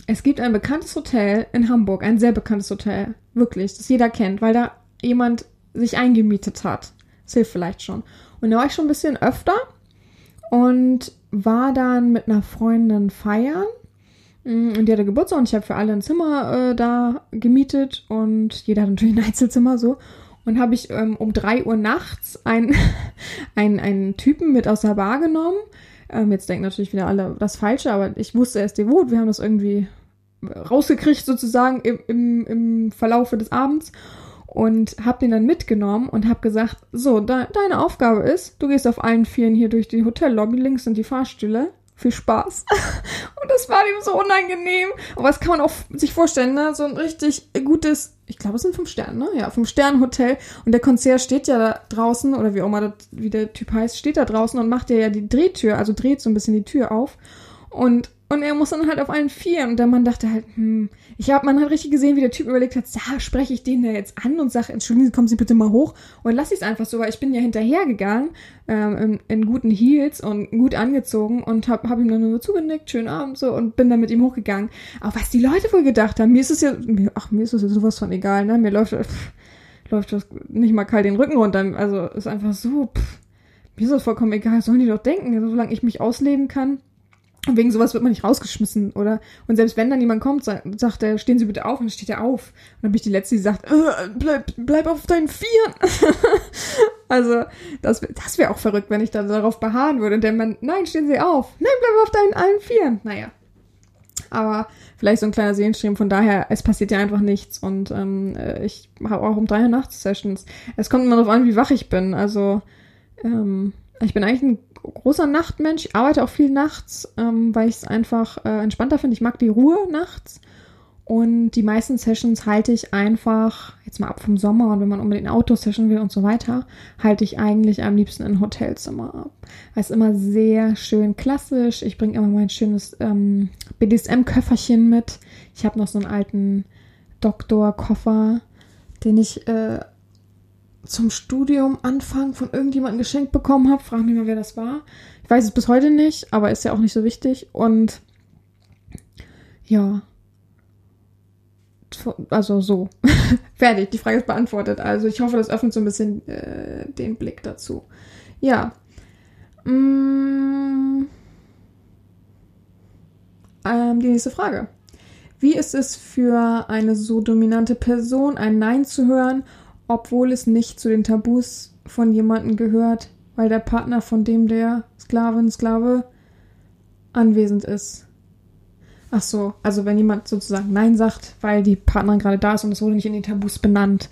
es gibt ein bekanntes Hotel in Hamburg, ein sehr bekanntes Hotel, wirklich, das jeder kennt, weil da jemand sich eingemietet hat. Das hilft vielleicht schon. Und da war ich schon ein bisschen öfter und war dann mit einer Freundin feiern. Mm, und die hatte Geburtstag und ich habe für alle ein Zimmer äh, da gemietet und jeder hat natürlich ein Einzelzimmer so. Und habe ich ähm, um drei Uhr nachts einen, einen, einen Typen mit aus der Bar genommen. Ähm, jetzt denken natürlich wieder alle das Falsche, aber ich wusste erst devot. Wir haben das irgendwie rausgekriegt sozusagen im, im, im Verlaufe des Abends und habe den dann mitgenommen und habe gesagt, so, de deine Aufgabe ist, du gehst auf allen Vieren hier durch die Hotellobby, links sind die Fahrstühle. Viel Spaß. und das war ihm so unangenehm. Aber das kann man auch sich vorstellen, ne? So ein richtig gutes, ich glaube, es sind fünf Sterne, ne? Ja, fünf Sterne Hotel. Und der Konzert steht ja da draußen, oder wie auch immer wie der Typ heißt, steht da draußen und macht ja ja die Drehtür, also dreht so ein bisschen die Tür auf. Und und er muss dann halt auf allen Vieren. Und der Mann dachte halt, hm, ich habe, man hat richtig gesehen, wie der Typ überlegt hat, ja, spreche ich den da jetzt an und sage, entschuldigen Sie, kommen Sie bitte mal hoch. Und lass ich es einfach so, weil ich bin ja hinterhergegangen, ähm, in, in, guten Heels und gut angezogen und habe hab ihm dann nur zugenickt, schönen Abend so und bin dann mit ihm hochgegangen. Aber was die Leute wohl gedacht haben, mir ist es ja, ach, mir ist es ja sowas von egal, ne? Mir läuft, pff, läuft das nicht mal kalt den Rücken runter. Also ist einfach so, pff, mir ist das vollkommen egal, sollen die doch denken, solange ich mich ausleben kann und wegen sowas wird man nicht rausgeschmissen, oder? Und selbst wenn dann jemand kommt, sagt, er, stehen Sie bitte auf, und dann steht er auf. Und dann bin ich die Letzte, die sagt, äh, bleib, bleib auf deinen Vieren. also, das, das wäre auch verrückt, wenn ich dann darauf beharren würde. Und der Mann, nein, stehen Sie auf. Nein, bleib auf deinen allen Vieren. Naja. Aber vielleicht so ein kleiner Seelenstream, von daher, es passiert ja einfach nichts. Und ähm, äh, ich habe auch um drei Uhr nachts Sessions. Es kommt immer darauf an, wie wach ich bin. Also, ähm, ich bin eigentlich ein großer Nachtmensch. Ich arbeite auch viel nachts, ähm, weil ich es einfach äh, entspannter finde. Ich mag die Ruhe nachts. Und die meisten Sessions halte ich einfach, jetzt mal ab vom Sommer und wenn man unbedingt Outdoor-Session will und so weiter, halte ich eigentlich am liebsten in Hotelzimmer ab. Es ist immer sehr schön klassisch. Ich bringe immer mein schönes ähm, BDSM-Köfferchen mit. Ich habe noch so einen alten Doktor-Koffer, den ich äh, zum Studium Anfang von irgendjemandem geschenkt bekommen habe. Frag mich mal, wer das war. Ich weiß es bis heute nicht, aber ist ja auch nicht so wichtig. Und ja. Also so. Fertig. Die Frage ist beantwortet. Also ich hoffe, das öffnet so ein bisschen äh, den Blick dazu. Ja. Mm. Ähm, die nächste Frage. Wie ist es für eine so dominante Person, ein Nein zu hören obwohl es nicht zu den Tabus von jemandem gehört, weil der Partner von dem der Sklavin, Sklave anwesend ist. Ach so, also wenn jemand sozusagen Nein sagt, weil die Partnerin gerade da ist und es wurde nicht in den Tabus benannt.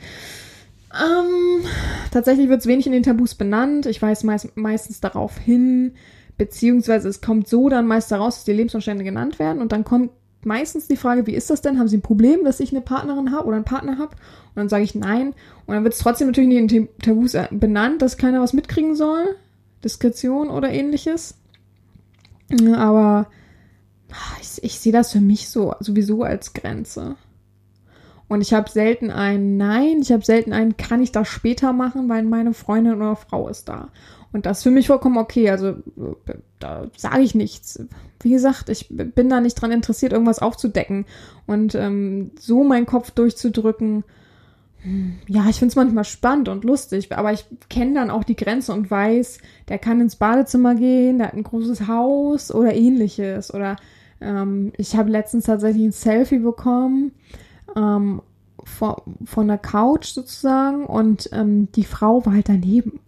Ähm, tatsächlich wird es wenig in den Tabus benannt. Ich weiß meist, meistens darauf hin, beziehungsweise es kommt so dann meist daraus, dass die Lebensumstände genannt werden und dann kommt meistens die Frage, wie ist das denn? Haben Sie ein Problem, dass ich eine Partnerin habe oder einen Partner habe? Und dann sage ich nein. Und dann wird es trotzdem natürlich nicht in Tabus äh, benannt, dass keiner was mitkriegen soll. Diskretion oder ähnliches. Aber ich, ich sehe das für mich so sowieso als Grenze. Und ich habe selten ein Nein, ich habe selten ein Kann ich das später machen, weil meine Freundin oder Frau ist da. Und das ist für mich vollkommen okay. Also da sage ich nichts. Wie gesagt, ich bin da nicht dran interessiert, irgendwas aufzudecken. Und ähm, so meinen Kopf durchzudrücken, hm, ja, ich finde es manchmal spannend und lustig, aber ich kenne dann auch die Grenze und weiß, der kann ins Badezimmer gehen, der hat ein großes Haus oder ähnliches. Oder ähm, ich habe letztens tatsächlich ein Selfie bekommen ähm, von, von der Couch sozusagen und ähm, die Frau war halt daneben.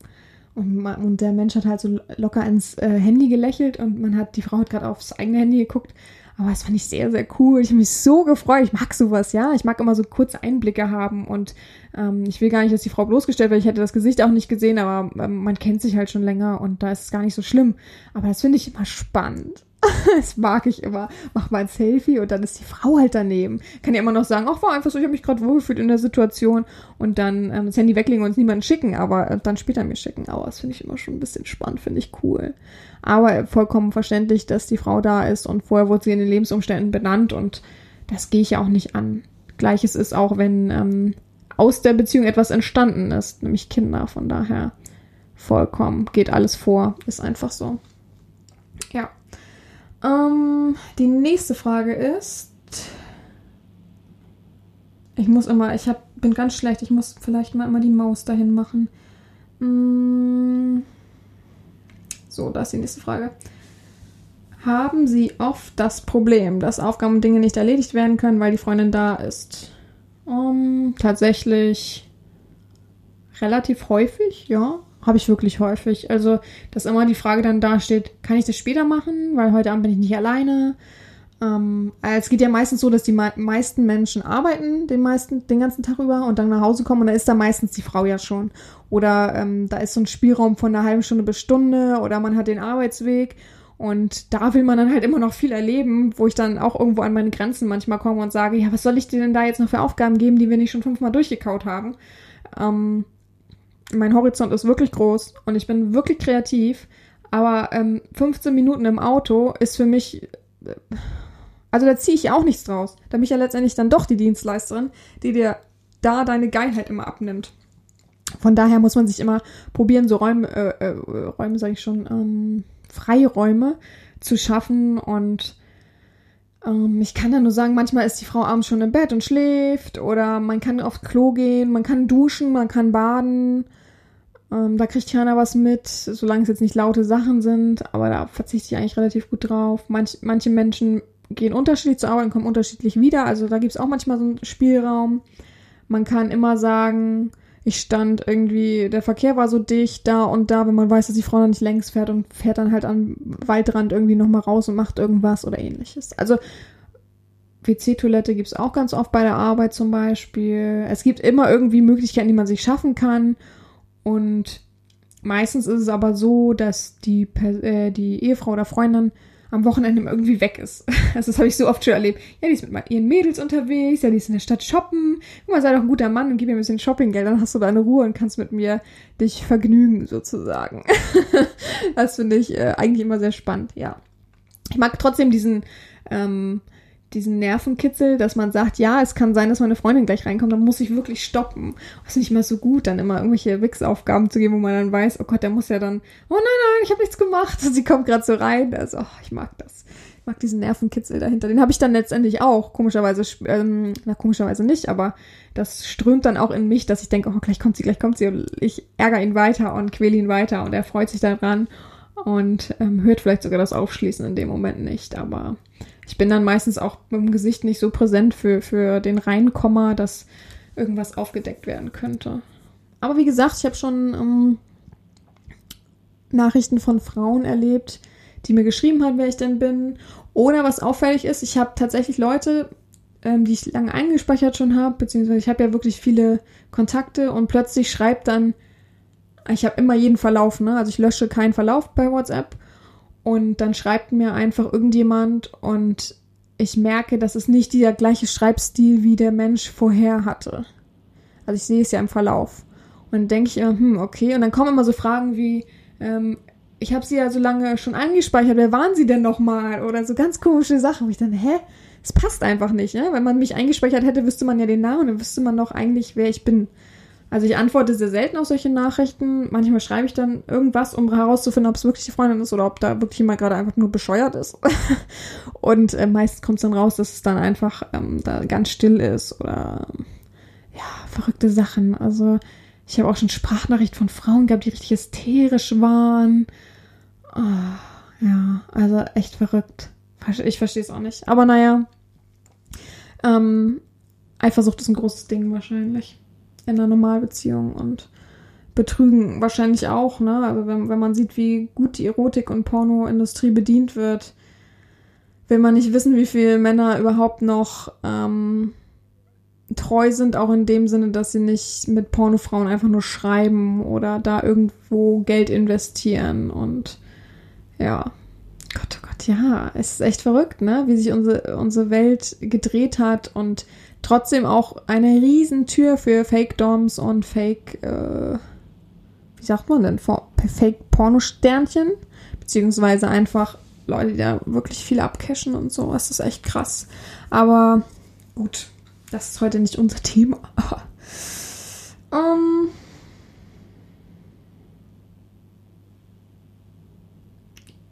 Und, man, und, der Mensch hat halt so locker ins äh, Handy gelächelt und man hat, die Frau hat gerade aufs eigene Handy geguckt. Aber das fand ich sehr, sehr cool. Ich habe mich so gefreut. Ich mag sowas, ja. Ich mag immer so kurze Einblicke haben und ähm, ich will gar nicht, dass die Frau bloßgestellt wird. Ich hätte das Gesicht auch nicht gesehen, aber ähm, man kennt sich halt schon länger und da ist es gar nicht so schlimm. Aber das finde ich immer spannend. das mag ich immer. Mach mal ein Selfie und dann ist die Frau halt daneben. Kann ja immer noch sagen, ach, war einfach so, ich habe mich gerade wohlgefühlt in der Situation und dann ähm, das Handy weglegen und es niemandem schicken, aber äh, dann später mir schicken. Aber das finde ich immer schon ein bisschen spannend, finde ich cool. Aber vollkommen verständlich, dass die Frau da ist und vorher wurde sie in den Lebensumständen benannt und das gehe ich ja auch nicht an. Gleiches ist auch, wenn ähm, aus der Beziehung etwas entstanden ist, nämlich Kinder. Von daher vollkommen geht alles vor, ist einfach so. Ja. Ähm, die nächste Frage ist. Ich muss immer, ich hab, bin ganz schlecht, ich muss vielleicht mal immer die Maus dahin machen. Mm. So, da ist die nächste Frage. Haben Sie oft das Problem, dass Aufgaben und Dinge nicht erledigt werden können, weil die Freundin da ist? Um, tatsächlich relativ häufig, ja habe ich wirklich häufig. Also, dass immer die Frage dann da steht, kann ich das später machen? Weil heute Abend bin ich nicht alleine. Ähm, es geht ja meistens so, dass die meisten Menschen arbeiten den meisten, den ganzen Tag über und dann nach Hause kommen und da ist da meistens die Frau ja schon. Oder ähm, da ist so ein Spielraum von einer halben Stunde bis Stunde oder man hat den Arbeitsweg und da will man dann halt immer noch viel erleben, wo ich dann auch irgendwo an meine Grenzen manchmal komme und sage, ja, was soll ich dir denn da jetzt noch für Aufgaben geben, die wir nicht schon fünfmal durchgekaut haben? Ähm, mein Horizont ist wirklich groß und ich bin wirklich kreativ, aber ähm, 15 Minuten im Auto ist für mich, äh, also da ziehe ich auch nichts draus. Da bin ich ja letztendlich dann doch die Dienstleisterin, die dir da deine Geilheit immer abnimmt. Von daher muss man sich immer probieren, so Räume, äh, äh, Räume sage ich schon, ähm, Freiräume zu schaffen und ähm, ich kann da nur sagen, manchmal ist die Frau abends schon im Bett und schläft oder man kann aufs Klo gehen, man kann duschen, man kann baden. Ähm, da kriegt keiner was mit, solange es jetzt nicht laute Sachen sind, aber da verzichte ich eigentlich relativ gut drauf. Manch, manche Menschen gehen unterschiedlich zur Arbeit und kommen unterschiedlich wieder, also da gibt es auch manchmal so einen Spielraum. Man kann immer sagen, ich stand irgendwie, der Verkehr war so dicht da und da, wenn man weiß, dass die Frau noch nicht längs fährt und fährt dann halt am Waldrand irgendwie nochmal raus und macht irgendwas oder ähnliches. Also WC-Toilette gibt's auch ganz oft bei der Arbeit zum Beispiel. Es gibt immer irgendwie Möglichkeiten, die man sich schaffen kann und meistens ist es aber so, dass die, äh, die Ehefrau oder Freundin am Wochenende irgendwie weg ist. Also das habe ich so oft schon erlebt. Ja, die ist mit ihren Mädels unterwegs, ja, die ist in der Stadt shoppen. Guck mal, sei doch ein guter Mann und gib mir ein bisschen Shoppinggeld, dann hast du deine Ruhe und kannst mit mir dich vergnügen, sozusagen. das finde ich äh, eigentlich immer sehr spannend, ja. Ich mag trotzdem diesen ähm, diesen Nervenkitzel, dass man sagt, ja, es kann sein, dass meine Freundin gleich reinkommt, dann muss ich wirklich stoppen. Das ist nicht mehr so gut, dann immer irgendwelche Wix-Aufgaben zu geben, wo man dann weiß, oh Gott, der muss ja dann, oh nein, nein, ich habe nichts gemacht. Sie kommt gerade so rein. Also, oh, ich mag das. Ich mag diesen Nervenkitzel dahinter. Den habe ich dann letztendlich auch. Komischerweise, ähm, na, komischerweise nicht, aber das strömt dann auch in mich, dass ich denke, oh, gleich kommt sie, gleich kommt sie. Und ich ärgere ihn weiter und quäle ihn weiter und er freut sich daran und ähm, hört vielleicht sogar das Aufschließen in dem Moment nicht, aber ich bin dann meistens auch dem Gesicht nicht so präsent für, für den Reinkomma, dass irgendwas aufgedeckt werden könnte. Aber wie gesagt, ich habe schon ähm, Nachrichten von Frauen erlebt, die mir geschrieben haben, wer ich denn bin. Oder was auffällig ist, ich habe tatsächlich Leute, ähm, die ich lange eingespeichert schon habe, beziehungsweise ich habe ja wirklich viele Kontakte und plötzlich schreibt dann, ich habe immer jeden Verlauf, ne? Also ich lösche keinen Verlauf bei WhatsApp und dann schreibt mir einfach irgendjemand und ich merke, das ist nicht der gleiche Schreibstil, wie der Mensch vorher hatte. Also ich sehe es ja im Verlauf. Und dann denke ich, immer, hm, okay. Und dann kommen immer so Fragen wie, ähm, ich habe sie ja so lange schon eingespeichert, wer waren sie denn nochmal? Oder so ganz komische Sachen. Und ich dann, hä? Es passt einfach nicht, ne? Wenn man mich eingespeichert hätte, wüsste man ja den Namen dann wüsste man doch eigentlich, wer ich bin. Also ich antworte sehr selten auf solche Nachrichten. Manchmal schreibe ich dann irgendwas, um herauszufinden, ob es wirklich die Freundin ist oder ob da wirklich jemand gerade einfach nur bescheuert ist. und äh, meistens kommt es dann raus, dass es dann einfach ähm, da ganz still ist oder ja, verrückte Sachen. Also ich habe auch schon Sprachnachrichten von Frauen gehabt, die richtig hysterisch waren. Oh, ja, also echt verrückt. Ich verstehe es auch nicht. Aber naja, ähm, Eifersucht ist ein großes Ding wahrscheinlich in einer Normalbeziehung und Betrügen wahrscheinlich auch, ne? Also wenn, wenn man sieht, wie gut die Erotik- und Pornoindustrie bedient wird, will man nicht wissen, wie viele Männer überhaupt noch ähm, treu sind, auch in dem Sinne, dass sie nicht mit Pornofrauen einfach nur schreiben oder da irgendwo Geld investieren und ja. Gott, oh Gott, ja, es ist echt verrückt, ne? Wie sich unsere, unsere Welt gedreht hat und trotzdem auch eine Riesentür für Fake-Doms und Fake, äh, wie sagt man denn, Fake-Porno-Sternchen, beziehungsweise einfach Leute, die da wirklich viel abcashen und so. Das ist echt krass. Aber gut, das ist heute nicht unser Thema. ähm,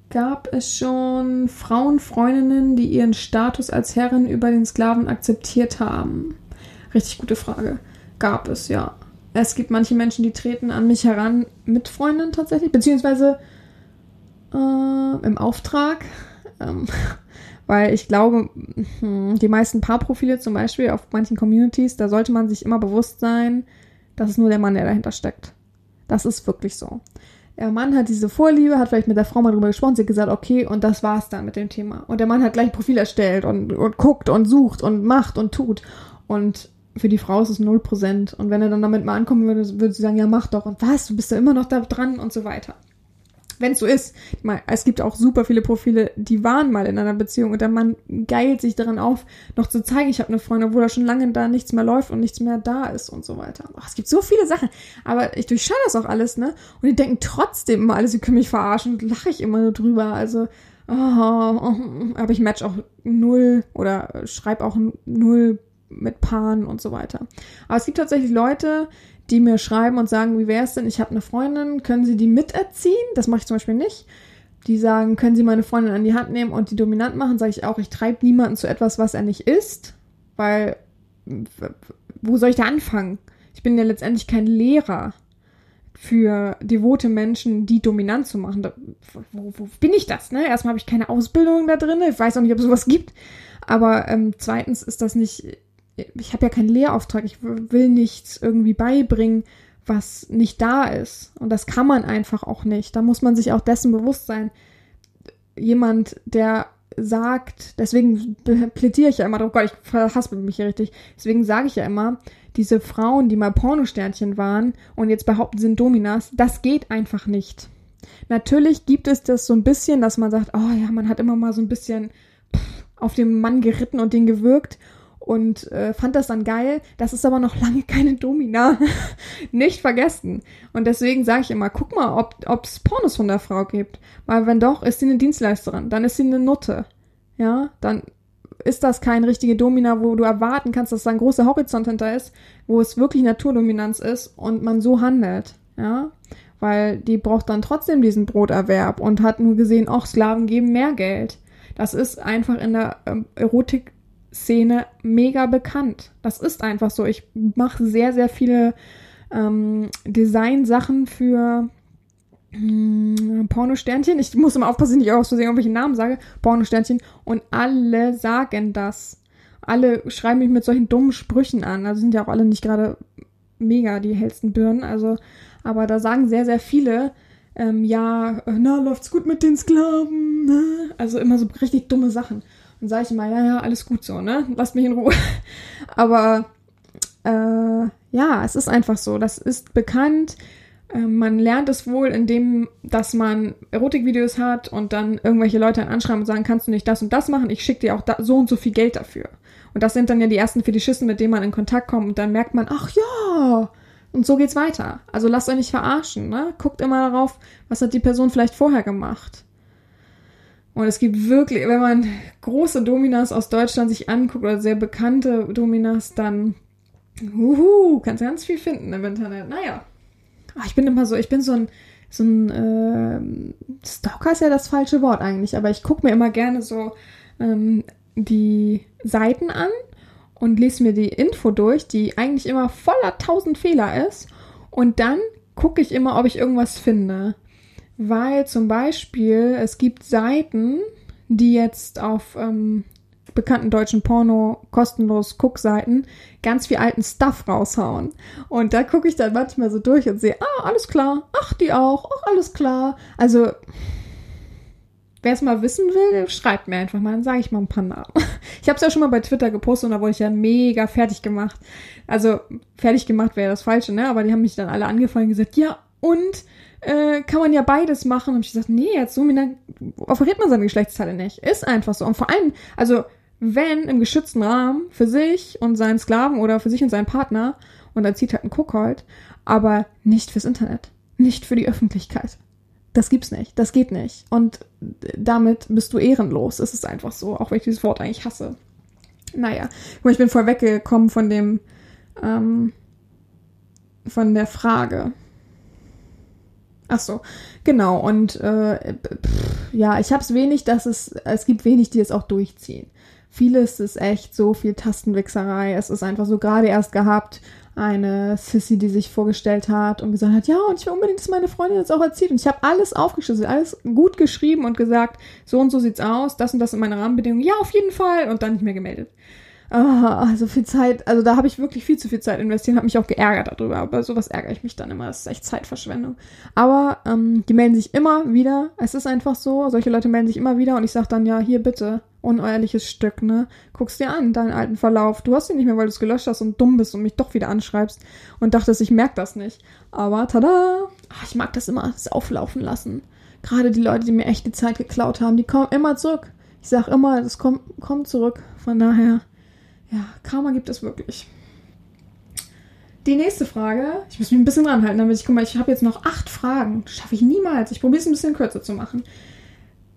gab es schon Frauenfreundinnen, die ihren Status als Herrin über den Sklaven akzeptiert haben? Richtig gute Frage. Gab es, ja. Es gibt manche Menschen, die treten an mich heran mit Freundinnen tatsächlich, beziehungsweise äh, im Auftrag. Ähm, weil ich glaube, hm, die meisten Paarprofile zum Beispiel auf manchen Communities, da sollte man sich immer bewusst sein, dass es nur der Mann, der dahinter steckt. Das ist wirklich so der Mann hat diese Vorliebe, hat vielleicht mit der Frau mal drüber gesprochen, sie hat gesagt, okay, und das war's dann mit dem Thema. Und der Mann hat gleich ein Profil erstellt und, und guckt und sucht und macht und tut. Und für die Frau ist es 0%. Und wenn er dann damit mal ankommen würde, würde sie sagen, ja, mach doch. Und was, du bist da immer noch da dran und so weiter wenn es so ist. Meine, es gibt auch super viele Profile, die waren mal in einer Beziehung und der Mann geilt sich daran auf, noch zu zeigen, ich habe eine Freundin, obwohl da schon lange da nichts mehr läuft und nichts mehr da ist und so weiter. Ach, es gibt so viele Sachen, aber ich durchschaue das auch alles, ne? Und die denken trotzdem immer alle, sie können mich verarschen und lache ich immer nur drüber. Also, oh, oh, aber ich match auch null oder schreibe auch null mit Paaren und so weiter. Aber es gibt tatsächlich Leute, die mir schreiben und sagen, wie wäre es denn, ich habe eine Freundin, können Sie die miterziehen? Das mache ich zum Beispiel nicht. Die sagen, können Sie meine Freundin an die Hand nehmen und die dominant machen? Sage ich auch, ich treibe niemanden zu etwas, was er nicht ist, weil wo soll ich da anfangen? Ich bin ja letztendlich kein Lehrer für devote Menschen, die dominant zu machen. Da, wo, wo bin ich das? Ne? Erstmal habe ich keine Ausbildung da drin, ich weiß auch nicht, ob es sowas gibt. Aber ähm, zweitens ist das nicht ich habe ja keinen Lehrauftrag, ich will nichts irgendwie beibringen, was nicht da ist. Und das kann man einfach auch nicht. Da muss man sich auch dessen bewusst sein. Jemand, der sagt, deswegen plädiere ich ja immer, oh Gott, ich verhaspel mich hier richtig, deswegen sage ich ja immer, diese Frauen, die mal Pornosternchen waren und jetzt behaupten, sind Dominas, das geht einfach nicht. Natürlich gibt es das so ein bisschen, dass man sagt, oh ja, man hat immer mal so ein bisschen auf den Mann geritten und den gewirkt und äh, fand das dann geil. Das ist aber noch lange keine Domina. Nicht vergessen. Und deswegen sage ich immer, guck mal, ob es Pornos von der Frau gibt. Weil wenn doch, ist sie eine Dienstleisterin. Dann ist sie eine Nutte. Ja, dann ist das kein richtige Domina, wo du erwarten kannst, dass da ein großer Horizont hinter ist, wo es wirklich Naturdominanz ist und man so handelt. Ja, weil die braucht dann trotzdem diesen Broterwerb und hat nur gesehen, auch Sklaven geben mehr Geld. Das ist einfach in der ähm, Erotik Szene mega bekannt. Das ist einfach so. Ich mache sehr, sehr viele ähm, Design-Sachen für hm, Pornosternchen. Ich muss immer aufpassen, nicht aus Versehen irgendwelche Namen sage. Pornosternchen. Und alle sagen das. Alle schreiben mich mit solchen dummen Sprüchen an. Also sind ja auch alle nicht gerade mega die hellsten Birnen. Also, aber da sagen sehr, sehr viele, ähm, ja, na, läuft's gut mit den Sklaven. Also immer so richtig dumme Sachen. Und sage ich immer, ja, ja, alles gut so, ne? Lasst mich in Ruhe. Aber äh, ja, es ist einfach so. Das ist bekannt. Äh, man lernt es wohl, indem, dass man Erotikvideos hat und dann irgendwelche Leute dann anschreiben und sagen, kannst du nicht das und das machen? Ich schicke dir auch da, so und so viel Geld dafür. Und das sind dann ja die ersten Fetischisten, mit denen man in Kontakt kommt und dann merkt man, ach ja, und so geht's weiter. Also lasst euch nicht verarschen, ne? Guckt immer darauf, was hat die Person vielleicht vorher gemacht. Und es gibt wirklich, wenn man große Dominas aus Deutschland sich anguckt oder sehr bekannte Dominas, dann uhu, kannst ganz viel finden im Internet. Naja. Ach, ich bin immer so, ich bin so ein, so ein äh, Stalker ist ja das falsche Wort eigentlich, aber ich gucke mir immer gerne so ähm, die Seiten an und lese mir die Info durch, die eigentlich immer voller tausend Fehler ist. Und dann gucke ich immer, ob ich irgendwas finde. Weil zum Beispiel es gibt Seiten, die jetzt auf ähm, bekannten deutschen Porno kostenlos Guckseiten ganz viel alten Stuff raushauen. Und da gucke ich dann manchmal so durch und sehe, ah, alles klar, ach, die auch, ach, alles klar. Also Wer es mal wissen will, schreibt mir einfach mal, dann sage ich mal ein paar Namen. Ich habe es ja schon mal bei Twitter gepostet und da wurde ich ja mega fertig gemacht. Also fertig gemacht wäre das Falsche, ne? Aber die haben mich dann alle angefallen und gesagt, ja, und äh, kann man ja beides machen. Und ich gesagt, nee, jetzt so dann operiert man seine Geschlechtsteile nicht. Ist einfach so. Und vor allem, also wenn im geschützten Rahmen für sich und seinen Sklaven oder für sich und seinen Partner und dann zieht halt ein Kuckold, aber nicht fürs Internet. Nicht für die Öffentlichkeit. Das gibt's nicht. Das geht nicht. Und damit bist du ehrenlos. Es ist einfach so, auch wenn ich dieses Wort eigentlich hasse. Naja, ich bin voll weggekommen von dem, ähm, von der Frage. Ach so, genau. Und äh, pff, ja, ich habe es wenig, dass es, es gibt wenig, die es auch durchziehen. Vieles ist echt so viel Tastenwichserei. Es ist einfach so gerade erst gehabt eine Sissy, die sich vorgestellt hat und gesagt hat, ja, und ich will unbedingt, dass meine Freundin das auch erzählt. Und ich habe alles aufgeschlüsselt, alles gut geschrieben und gesagt, so und so sieht's aus, das und das sind meine Rahmenbedingungen, ja, auf jeden Fall, und dann nicht mehr gemeldet. Ah, also viel Zeit, also da habe ich wirklich viel zu viel Zeit investiert, habe mich auch geärgert darüber, aber sowas ärgere ich mich dann immer, das ist echt Zeitverschwendung. Aber ähm, die melden sich immer wieder, es ist einfach so, solche Leute melden sich immer wieder und ich sage dann, ja, hier bitte, unehrliches Stück, ne? Guckst dir an, deinen alten Verlauf. Du hast ihn nicht mehr, weil du es gelöscht hast und dumm bist und mich doch wieder anschreibst und dachtest, ich merke das nicht. Aber tada! Ach, ich mag das immer, das auflaufen lassen. Gerade die Leute, die mir echt die Zeit geklaut haben, die kommen immer zurück. Ich sag immer, das kommt, kommt zurück. Von daher, ja, Karma gibt es wirklich. Die nächste Frage, ich muss mich ein bisschen ranhalten, damit ich, guck mal, ich habe jetzt noch acht Fragen. Schaffe ich niemals. Ich probiere es ein bisschen kürzer zu machen.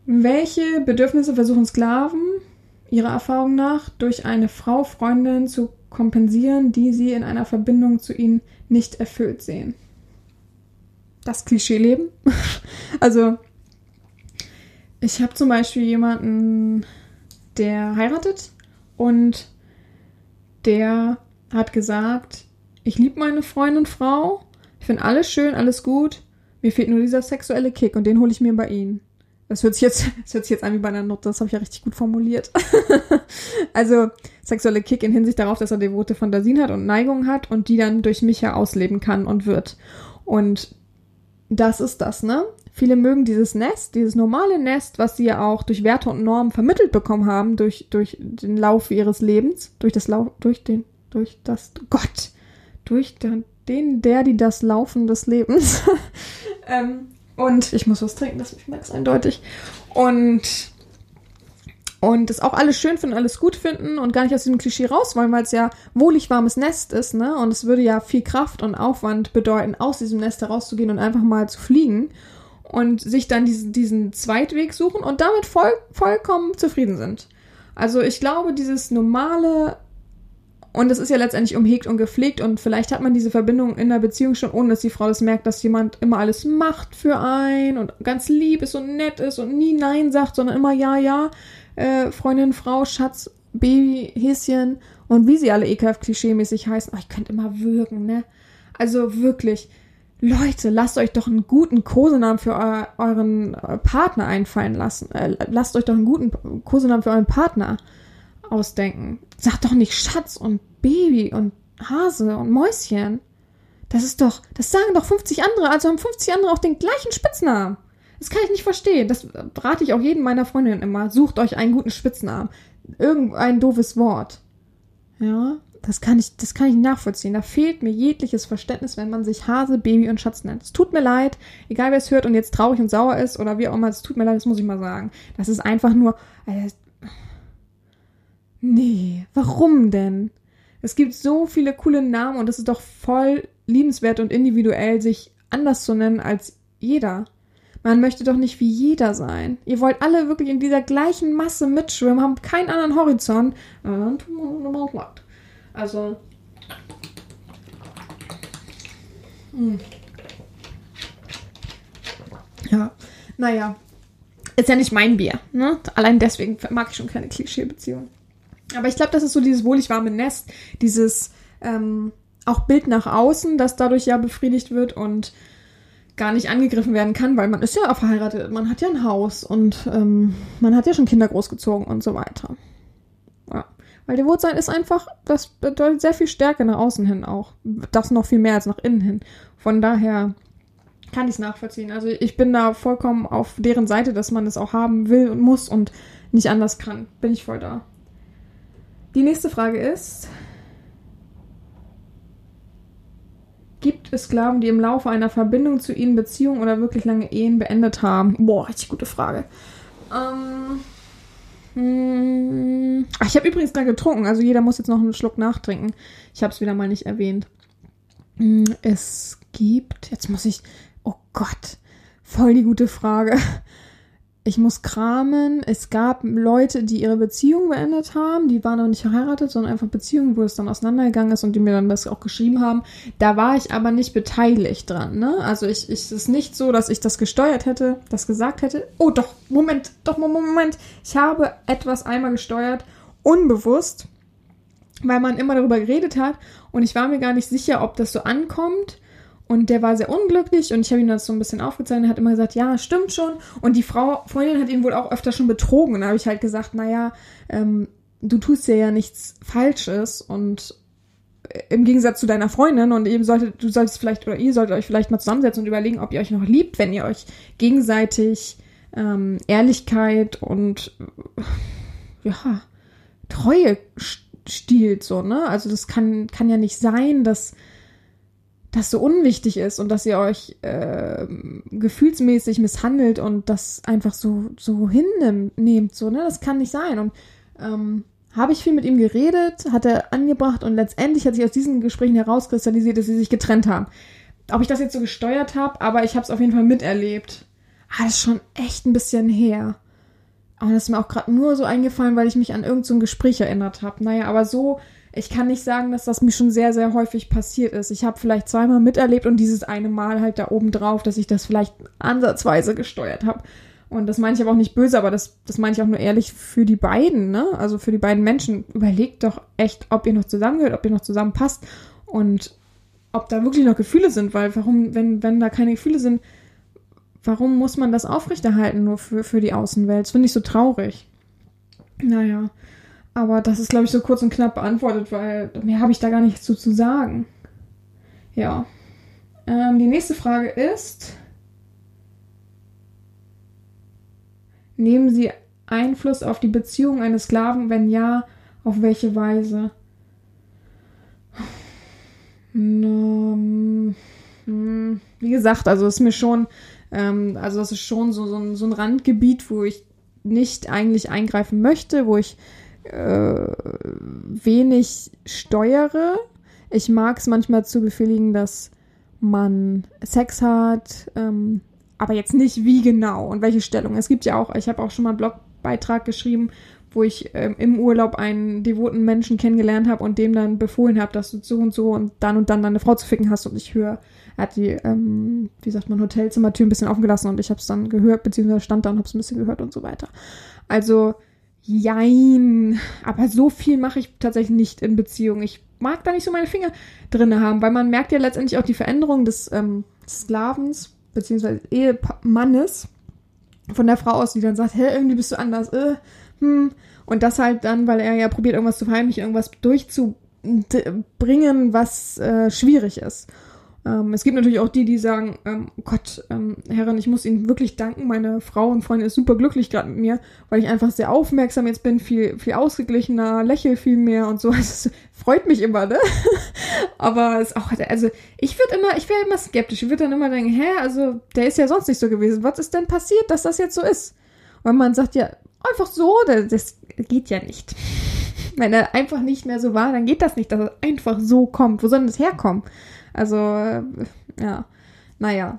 Welche Bedürfnisse versuchen Sklaven ihrer Erfahrung nach durch eine Frau, Freundin zu kompensieren, die sie in einer Verbindung zu ihnen nicht erfüllt sehen? Das Klischeeleben. also, ich habe zum Beispiel jemanden, der heiratet und der hat gesagt, ich liebe meine Freundin Frau, ich finde alles schön, alles gut, mir fehlt nur dieser sexuelle Kick und den hole ich mir bei ihnen. Das hört sich jetzt, das hört sich jetzt an wie bei einer Nutte, das habe ich ja richtig gut formuliert. also sexuelle Kick in Hinsicht darauf, dass er devote Fantasien hat und Neigungen hat und die dann durch mich ja ausleben kann und wird. Und das ist das, ne? Viele mögen dieses Nest, dieses normale Nest, was sie ja auch durch Werte und Normen vermittelt bekommen haben, durch, durch den Lauf ihres Lebens, durch das Lauf, durch den, durch das, Gott, durch den, den der, die das Laufen des Lebens. ähm, und ich muss was trinken, das ich merke es eindeutig. Und und das auch alles schön finden, alles gut finden und gar nicht aus diesem Klischee raus wollen, weil es ja wohlig warmes Nest ist, ne? Und es würde ja viel Kraft und Aufwand bedeuten, aus diesem Nest herauszugehen und einfach mal zu fliegen und sich dann diesen, diesen Zweitweg suchen und damit voll, vollkommen zufrieden sind. Also ich glaube, dieses normale und es ist ja letztendlich umhegt und gepflegt und vielleicht hat man diese Verbindung in der Beziehung schon, ohne dass die Frau das merkt, dass jemand immer alles macht für einen und ganz lieb ist und nett ist und nie Nein sagt, sondern immer Ja, ja, äh, Freundin, Frau, Schatz, Baby, Häschen und wie sie alle ekelhaft klischeemäßig heißen. Oh, ich könnte immer würgen, ne? Also wirklich, Leute, lasst euch doch einen guten Kosenamen für eu euren äh, Partner einfallen lassen. Äh, lasst euch doch einen guten Kosenamen für euren Partner ausdenken. Sagt doch nicht Schatz und Baby und Hase und Mäuschen. Das ist doch, das sagen doch 50 andere, also haben 50 andere auch den gleichen Spitznamen. Das kann ich nicht verstehen. Das rate ich auch jedem meiner Freundinnen immer. Sucht euch einen guten Spitznamen. Irgendein doofes Wort. Ja, das kann ich, das kann ich nachvollziehen. Da fehlt mir jegliches Verständnis, wenn man sich Hase, Baby und Schatz nennt. Es tut mir leid, egal wer es hört und jetzt traurig und sauer ist oder wie auch immer, es tut mir leid, das muss ich mal sagen. Das ist einfach nur. Äh, nee, warum denn? Es gibt so viele coole Namen und es ist doch voll liebenswert und individuell, sich anders zu nennen als jeder. Man möchte doch nicht wie jeder sein. Ihr wollt alle wirklich in dieser gleichen Masse mitschwimmen, haben keinen anderen Horizont. Also. Hm. Ja, naja. Ist ja nicht mein Bier. Ne? Allein deswegen mag ich schon keine Klischee-Beziehung. Aber ich glaube, das ist so dieses wohlig warme Nest, dieses ähm, auch Bild nach außen, das dadurch ja befriedigt wird und gar nicht angegriffen werden kann, weil man ist ja verheiratet, man hat ja ein Haus und ähm, man hat ja schon Kinder großgezogen und so weiter. Weil Devotsein ist einfach, das bedeutet sehr viel Stärke nach außen hin auch. Das noch viel mehr als nach innen hin. Von daher kann ich es nachvollziehen. Also ich bin da vollkommen auf deren Seite, dass man es auch haben will und muss und nicht anders kann. Bin ich voll da. Die nächste Frage ist, Gibt es Sklaven, die im Laufe einer Verbindung zu ihnen Beziehungen oder wirklich lange Ehen beendet haben? Boah, richtig gute Frage. Ähm, hm, ach, ich habe übrigens gerade getrunken, also jeder muss jetzt noch einen Schluck nachtrinken. Ich habe es wieder mal nicht erwähnt. Hm, es gibt, jetzt muss ich, oh Gott, voll die gute Frage ich muss kramen. Es gab Leute, die ihre Beziehung beendet haben. Die waren noch nicht verheiratet, sondern einfach Beziehungen, wo es dann auseinandergegangen ist und die mir dann das auch geschrieben haben. Da war ich aber nicht beteiligt dran. Ne? Also ich, ich es ist nicht so, dass ich das gesteuert hätte, das gesagt hätte. Oh doch, Moment, doch Moment. Ich habe etwas einmal gesteuert, unbewusst, weil man immer darüber geredet hat und ich war mir gar nicht sicher, ob das so ankommt und der war sehr unglücklich und ich habe ihm das so ein bisschen aufgezeigt und er hat immer gesagt, ja, stimmt schon. Und die Frau, Freundin hat ihn wohl auch öfter schon betrogen. Und da habe ich halt gesagt, naja, ähm, du tust ja ja nichts Falsches und äh, im Gegensatz zu deiner Freundin und eben solltet, du solltest vielleicht oder ihr solltet euch vielleicht mal zusammensetzen und überlegen, ob ihr euch noch liebt, wenn ihr euch gegenseitig ähm, Ehrlichkeit und äh, ja, Treue stiehlt, so, ne? Also das kann, kann ja nicht sein, dass das so unwichtig ist und dass ihr euch äh, gefühlsmäßig misshandelt und das einfach so so hinnehmt, so ne, das kann nicht sein. Und ähm, habe ich viel mit ihm geredet, hat er angebracht und letztendlich hat sich aus diesen Gesprächen herauskristallisiert, dass sie sich getrennt haben. Ob ich das jetzt so gesteuert habe, aber ich habe es auf jeden Fall miterlebt. Ah, das ist schon echt ein bisschen her. Aber das ist mir auch gerade nur so eingefallen, weil ich mich an irgendein so Gespräch erinnert habe. Naja, aber so ich kann nicht sagen, dass das mir schon sehr, sehr häufig passiert ist. Ich habe vielleicht zweimal miterlebt und dieses eine Mal halt da oben drauf, dass ich das vielleicht ansatzweise gesteuert habe. Und das meine ich aber auch nicht böse, aber das, das meine ich auch nur ehrlich für die beiden, ne? Also für die beiden Menschen. Überlegt doch echt, ob ihr noch zusammengehört, ob ihr noch zusammenpasst und ob da wirklich noch Gefühle sind, weil warum, wenn, wenn da keine Gefühle sind, warum muss man das aufrechterhalten nur für, für die Außenwelt? Das finde ich so traurig. Naja. Aber das ist, glaube ich, so kurz und knapp beantwortet, weil mehr habe ich da gar nichts zu, zu sagen. Ja. Ähm, die nächste Frage ist: Nehmen Sie Einfluss auf die Beziehung eines Sklaven? Wenn ja, auf welche Weise? Um, hm, wie gesagt, also ist mir schon, ähm, also das ist schon so, so, ein, so ein Randgebiet, wo ich nicht eigentlich eingreifen möchte, wo ich äh, wenig steuere. Ich mag es manchmal zu befehligen, dass man Sex hat, ähm, aber jetzt nicht wie genau und welche Stellung. Es gibt ja auch, ich habe auch schon mal einen Blogbeitrag geschrieben, wo ich ähm, im Urlaub einen devoten Menschen kennengelernt habe und dem dann befohlen habe, dass du so und so und dann und dann deine Frau zu ficken hast und ich höre, er hat die, ähm, wie sagt man, Hotelzimmertür ein bisschen offen gelassen und ich habe es dann gehört, beziehungsweise stand da und habe es ein bisschen gehört und so weiter. Also Jein. Aber so viel mache ich tatsächlich nicht in Beziehungen. Ich mag da nicht so meine Finger drin haben, weil man merkt ja letztendlich auch die Veränderung des ähm, Sklavens beziehungsweise Ehemannes von der Frau aus, die dann sagt, hä, irgendwie bist du anders, äh, hm. Und das halt dann, weil er ja probiert, irgendwas zu verheimlichen, irgendwas durchzubringen, was äh, schwierig ist. Ähm, es gibt natürlich auch die, die sagen, ähm, oh Gott, ähm, Herrin, ich muss Ihnen wirklich danken. Meine Frau und Freundin ist super glücklich gerade mit mir, weil ich einfach sehr aufmerksam jetzt bin, viel, viel ausgeglichener, lächel viel mehr und so. Also, freut mich immer, ne? Aber es auch, also ich würde immer, ich wäre immer skeptisch. Ich würde dann immer denken, hä, also der ist ja sonst nicht so gewesen. Was ist denn passiert, dass das jetzt so ist? Weil man sagt ja, einfach so, das geht ja nicht. Wenn er einfach nicht mehr so war, dann geht das nicht, dass er einfach so kommt. Wo soll denn das herkommen? Also, äh, ja, naja.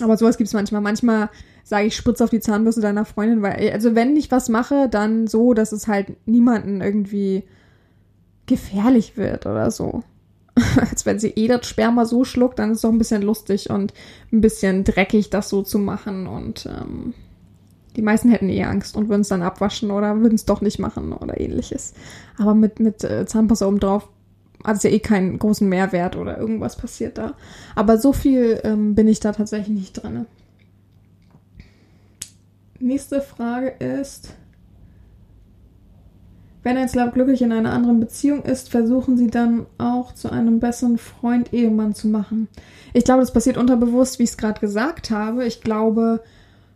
Aber sowas gibt es manchmal. Manchmal sage ich, spritz auf die Zahnbürste deiner Freundin, weil, also wenn ich was mache, dann so, dass es halt niemanden irgendwie gefährlich wird oder so. Als wenn sie eh das Sperma so schluckt, dann ist es doch ein bisschen lustig und ein bisschen dreckig, das so zu machen. Und ähm, die meisten hätten eh Angst und würden es dann abwaschen oder würden es doch nicht machen oder ähnliches. Aber mit, mit äh, Zahnpasta oben drauf hat es ja eh keinen großen Mehrwert oder irgendwas passiert da. Aber so viel ähm, bin ich da tatsächlich nicht drin. Nächste Frage ist, wenn ein Slav glücklich in einer anderen Beziehung ist, versuchen sie dann auch zu einem besseren Freund, Ehemann zu machen. Ich glaube, das passiert unterbewusst, wie ich es gerade gesagt habe. Ich glaube,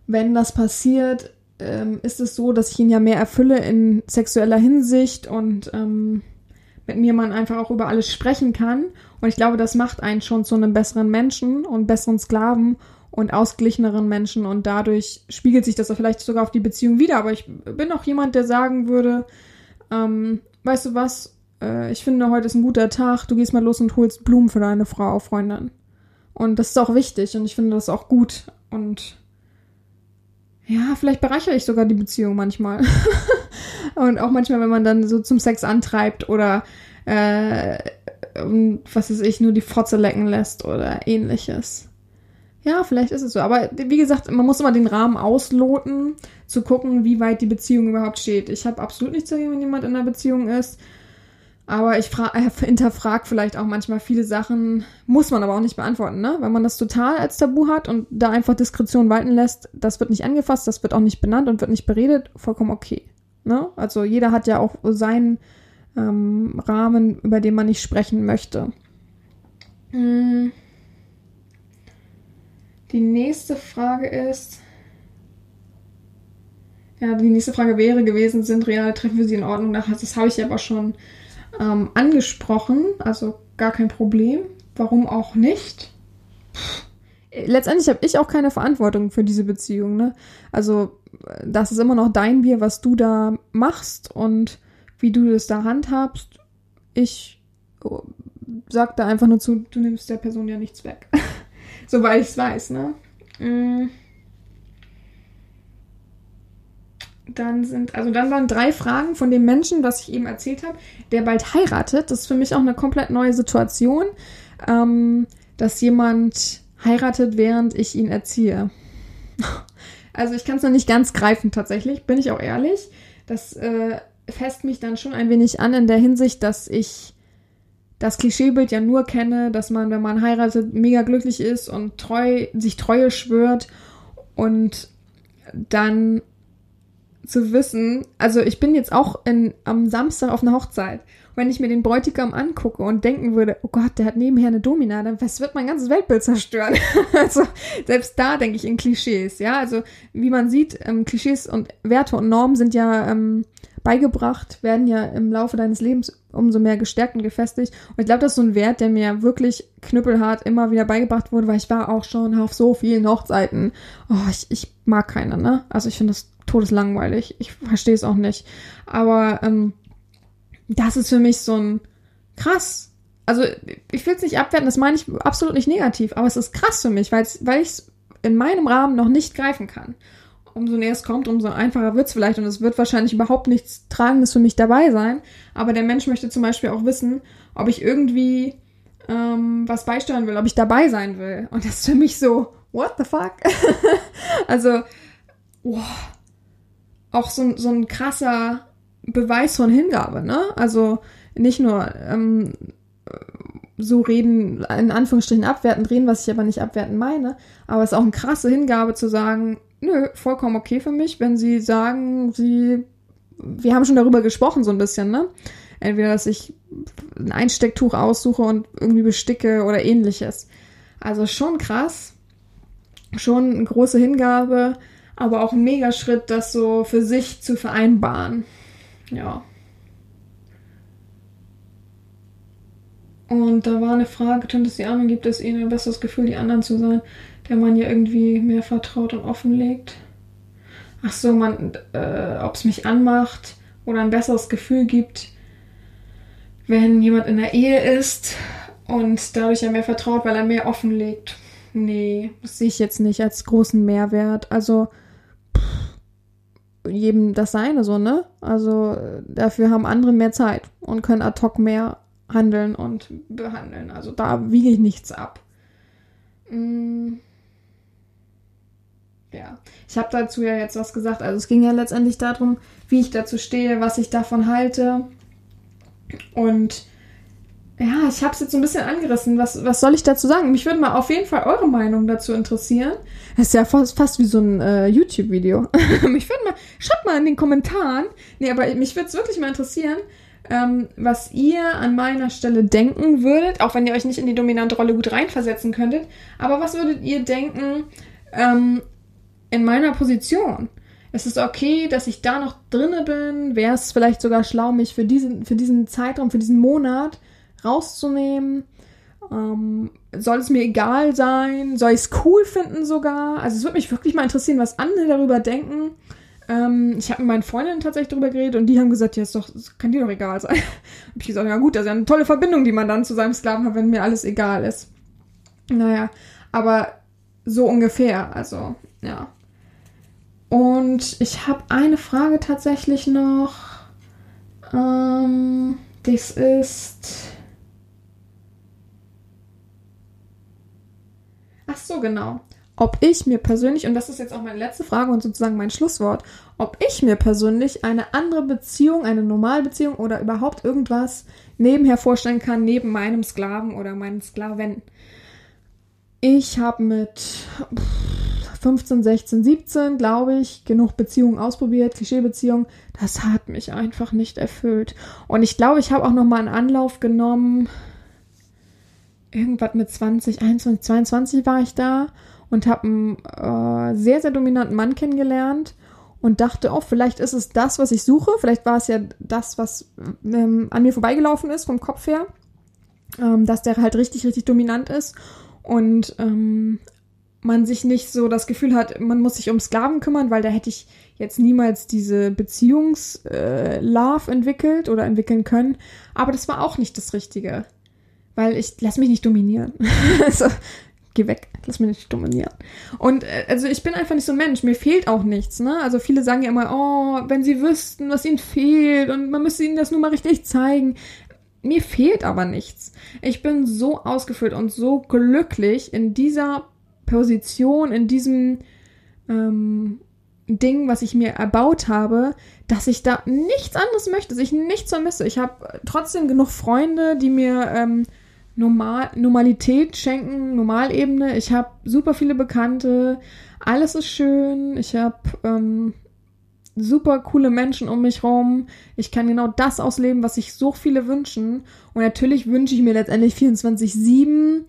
wenn das passiert, ähm, ist es so, dass ich ihn ja mehr erfülle in sexueller Hinsicht und ähm, mit mir man einfach auch über alles sprechen kann. Und ich glaube, das macht einen schon zu einem besseren Menschen und besseren Sklaven und ausgeglicheneren Menschen. Und dadurch spiegelt sich das vielleicht sogar auf die Beziehung wieder. Aber ich bin auch jemand, der sagen würde, ähm, weißt du was, äh, ich finde, heute ist ein guter Tag, du gehst mal los und holst Blumen für deine Frau, Freundin. Und das ist auch wichtig und ich finde das auch gut. Und ja, vielleicht bereichere ich sogar die Beziehung manchmal. und auch manchmal, wenn man dann so zum Sex antreibt oder äh, was weiß ich, nur die Fotze lecken lässt oder ähnliches. Ja, vielleicht ist es so. Aber wie gesagt, man muss immer den Rahmen ausloten, zu gucken, wie weit die Beziehung überhaupt steht. Ich habe absolut nichts dagegen, wenn jemand in einer Beziehung ist. Aber ich äh, hinterfrage vielleicht auch manchmal viele Sachen, muss man aber auch nicht beantworten, ne? Wenn man das total als Tabu hat und da einfach Diskretion walten lässt, das wird nicht angefasst, das wird auch nicht benannt und wird nicht beredet, vollkommen okay. Ne? Also jeder hat ja auch seinen ähm, Rahmen, über den man nicht sprechen möchte. Hm. Die nächste Frage ist. Ja, die nächste Frage wäre gewesen, sind reale Treffen für Sie in Ordnung? Das habe ich aber schon ähm, angesprochen, also gar kein Problem. Warum auch nicht? Letztendlich habe ich auch keine Verantwortung für diese Beziehung. Ne? Also das ist immer noch dein Bier, was du da machst und wie du das da handhabst. Ich oh, sag da einfach nur zu, du nimmst der Person ja nichts weg. Soweit ich es weiß, ne? Mm. Dann sind, also dann waren drei Fragen von dem Menschen, was ich eben erzählt habe, der bald heiratet. Das ist für mich auch eine komplett neue Situation, ähm, dass jemand heiratet, während ich ihn erziehe. Also ich kann es noch nicht ganz greifen tatsächlich, bin ich auch ehrlich. Das äh, fässt mich dann schon ein wenig an in der Hinsicht, dass ich das Klischeebild ja nur kenne, dass man, wenn man heiratet, mega glücklich ist und treu, sich Treue schwört und dann zu wissen, also ich bin jetzt auch in, am Samstag auf einer Hochzeit. wenn ich mir den Bräutigam angucke und denken würde, oh Gott, der hat nebenher eine Domina, dann das wird mein ganzes Weltbild zerstören. also selbst da denke ich in Klischees, ja. Also wie man sieht, ähm, Klischees und Werte und Normen sind ja ähm, beigebracht, werden ja im Laufe deines Lebens umso mehr gestärkt und gefestigt. Und ich glaube, das ist so ein Wert, der mir wirklich knüppelhart immer wieder beigebracht wurde, weil ich war auch schon auf so vielen Hochzeiten. Oh, ich, ich mag keine, ne? Also ich finde das todeslangweilig. Ich verstehe es auch nicht. Aber ähm, das ist für mich so ein krass. Also ich will es nicht abwerten, das meine ich absolut nicht negativ, aber es ist krass für mich, weil ich es in meinem Rahmen noch nicht greifen kann. Umso näher es kommt, umso einfacher wird es vielleicht und es wird wahrscheinlich überhaupt nichts Tragendes für mich dabei sein. Aber der Mensch möchte zum Beispiel auch wissen, ob ich irgendwie ähm, was beisteuern will, ob ich dabei sein will. Und das ist für mich so, what the fuck? also, wow auch so, so ein krasser Beweis von Hingabe, ne? Also nicht nur ähm, so reden, in Anführungsstrichen abwertend reden, was ich aber nicht abwertend meine, aber es ist auch eine krasse Hingabe zu sagen, nö, vollkommen okay für mich, wenn sie sagen, sie, wir haben schon darüber gesprochen so ein bisschen, ne? Entweder, dass ich ein Einstecktuch aussuche und irgendwie besticke oder ähnliches. Also schon krass. Schon eine große Hingabe, aber auch ein Megaschritt, das so für sich zu vereinbaren. Ja. Und da war eine Frage, es die anderen, gibt es ihnen ein besseres Gefühl, die anderen zu sein, der man ja irgendwie mehr vertraut und offenlegt? Ach so, man, äh, ob es mich anmacht oder ein besseres Gefühl gibt, wenn jemand in der Ehe ist und dadurch ja mehr vertraut, weil er mehr offenlegt. Nee, das sehe ich jetzt nicht als großen Mehrwert. Also jedem das seine so, ne? Also dafür haben andere mehr Zeit und können ad hoc mehr handeln und behandeln. Also da wiege ich nichts ab. Mm. Ja, ich habe dazu ja jetzt was gesagt. Also es ging ja letztendlich darum, wie ich dazu stehe, was ich davon halte. Und ja, ich habe es jetzt so ein bisschen angerissen. Was, was soll ich dazu sagen? Mich würde mal auf jeden Fall eure Meinung dazu interessieren. Das ist ja fast, fast wie so ein äh, YouTube-Video. mich würde mal, schreibt mal in den Kommentaren. Nee, aber mich würde es wirklich mal interessieren, ähm, was ihr an meiner Stelle denken würdet, auch wenn ihr euch nicht in die dominante Rolle gut reinversetzen könntet. Aber was würdet ihr denken ähm, in meiner Position? Ist es okay, dass ich da noch drinne bin? Wäre es vielleicht sogar schlau, mich für diesen, für diesen Zeitraum, für diesen Monat rauszunehmen? Ähm, soll es mir egal sein? Soll ich es cool finden sogar? Also es würde mich wirklich mal interessieren, was andere darüber denken. Ähm, ich habe mit meinen Freundinnen tatsächlich darüber geredet und die haben gesagt, ja, das kann dir doch egal sein. hab ich gesagt, ja gut, das ist ja eine tolle Verbindung, die man dann zu seinem Sklaven hat, wenn mir alles egal ist. Naja, aber so ungefähr, also, ja. Und ich habe eine Frage tatsächlich noch. Ähm, das ist. Ach so, genau. Ob ich mir persönlich, und das ist jetzt auch meine letzte Frage und sozusagen mein Schlusswort, ob ich mir persönlich eine andere Beziehung, eine Normalbeziehung oder überhaupt irgendwas nebenher vorstellen kann, neben meinem Sklaven oder meinen Sklaven. Ich habe mit 15, 16, 17, glaube ich, genug Beziehungen ausprobiert, Klischeebeziehungen. Das hat mich einfach nicht erfüllt. Und ich glaube, ich habe auch noch mal einen Anlauf genommen. Irgendwas mit 20, 21, 22 war ich da und habe einen äh, sehr, sehr dominanten Mann kennengelernt und dachte, oh, vielleicht ist es das, was ich suche. Vielleicht war es ja das, was ähm, an mir vorbeigelaufen ist vom Kopf her. Ähm, dass der halt richtig, richtig dominant ist. Und ähm, man sich nicht so das Gefühl hat, man muss sich um Sklaven kümmern, weil da hätte ich jetzt niemals diese Beziehungslove äh, entwickelt oder entwickeln können. Aber das war auch nicht das Richtige. Weil ich lass mich nicht dominieren. also, geh weg, lass mich nicht dominieren. Und äh, also ich bin einfach nicht so ein Mensch, mir fehlt auch nichts, ne? Also viele sagen ja immer, oh, wenn sie wüssten, was ihnen fehlt und man müsste ihnen das nur mal richtig zeigen. Mir fehlt aber nichts. Ich bin so ausgefüllt und so glücklich in dieser Position, in diesem ähm, Ding, was ich mir erbaut habe, dass ich da nichts anderes möchte, dass ich nichts vermisse. Ich habe trotzdem genug Freunde, die mir ähm, Normal Normalität schenken, Normalebene. Ich habe super viele Bekannte, alles ist schön. Ich habe ähm, super coole Menschen um mich rum. Ich kann genau das ausleben, was sich so viele wünschen. Und natürlich wünsche ich mir letztendlich 24-7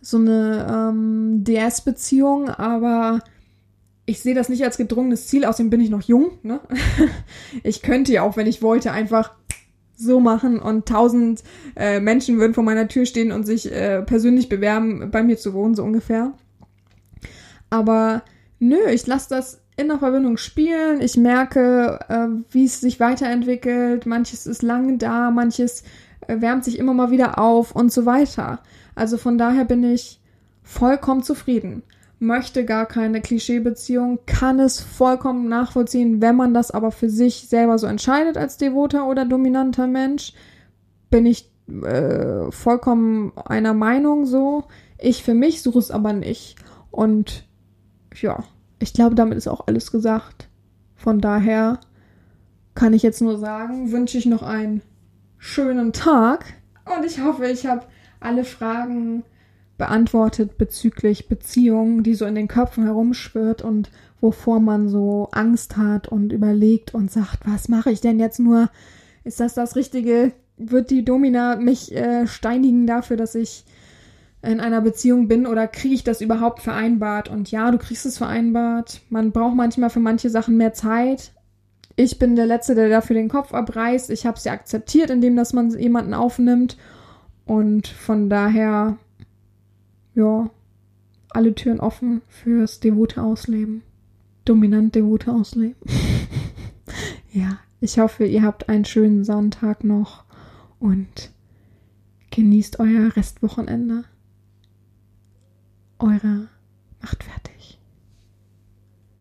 so eine ähm, DS-Beziehung, aber ich sehe das nicht als gedrungenes Ziel, außerdem bin ich noch jung. Ne? ich könnte ja auch, wenn ich wollte, einfach so machen und tausend äh, Menschen würden vor meiner Tür stehen und sich äh, persönlich bewerben, bei mir zu wohnen, so ungefähr. Aber nö, ich lasse das in der Verbindung spielen. Ich merke, äh, wie es sich weiterentwickelt. Manches ist lange da, manches äh, wärmt sich immer mal wieder auf und so weiter. Also von daher bin ich vollkommen zufrieden. Möchte gar keine Klischeebeziehung, kann es vollkommen nachvollziehen, wenn man das aber für sich selber so entscheidet als devoter oder dominanter Mensch, bin ich äh, vollkommen einer Meinung so. Ich für mich suche es aber nicht. Und ja, ich glaube, damit ist auch alles gesagt. Von daher kann ich jetzt nur sagen, wünsche ich noch einen schönen Tag und ich hoffe, ich habe alle Fragen beantwortet bezüglich Beziehungen, die so in den Köpfen herumschwirrt und wovor man so Angst hat und überlegt und sagt, was mache ich denn jetzt nur? Ist das das Richtige? wird die Domina mich äh, steinigen dafür, dass ich in einer Beziehung bin oder kriege ich das überhaupt vereinbart? Und ja, du kriegst es vereinbart. Man braucht manchmal für manche Sachen mehr Zeit. Ich bin der Letzte, der dafür den Kopf abreißt. Ich habe ja akzeptiert, indem dass man jemanden aufnimmt. Und von daher, ja, alle Türen offen fürs devote Ausleben. Dominant devote Ausleben. ja, ich hoffe, ihr habt einen schönen Sonntag noch und genießt euer Restwochenende. Eure macht fertig.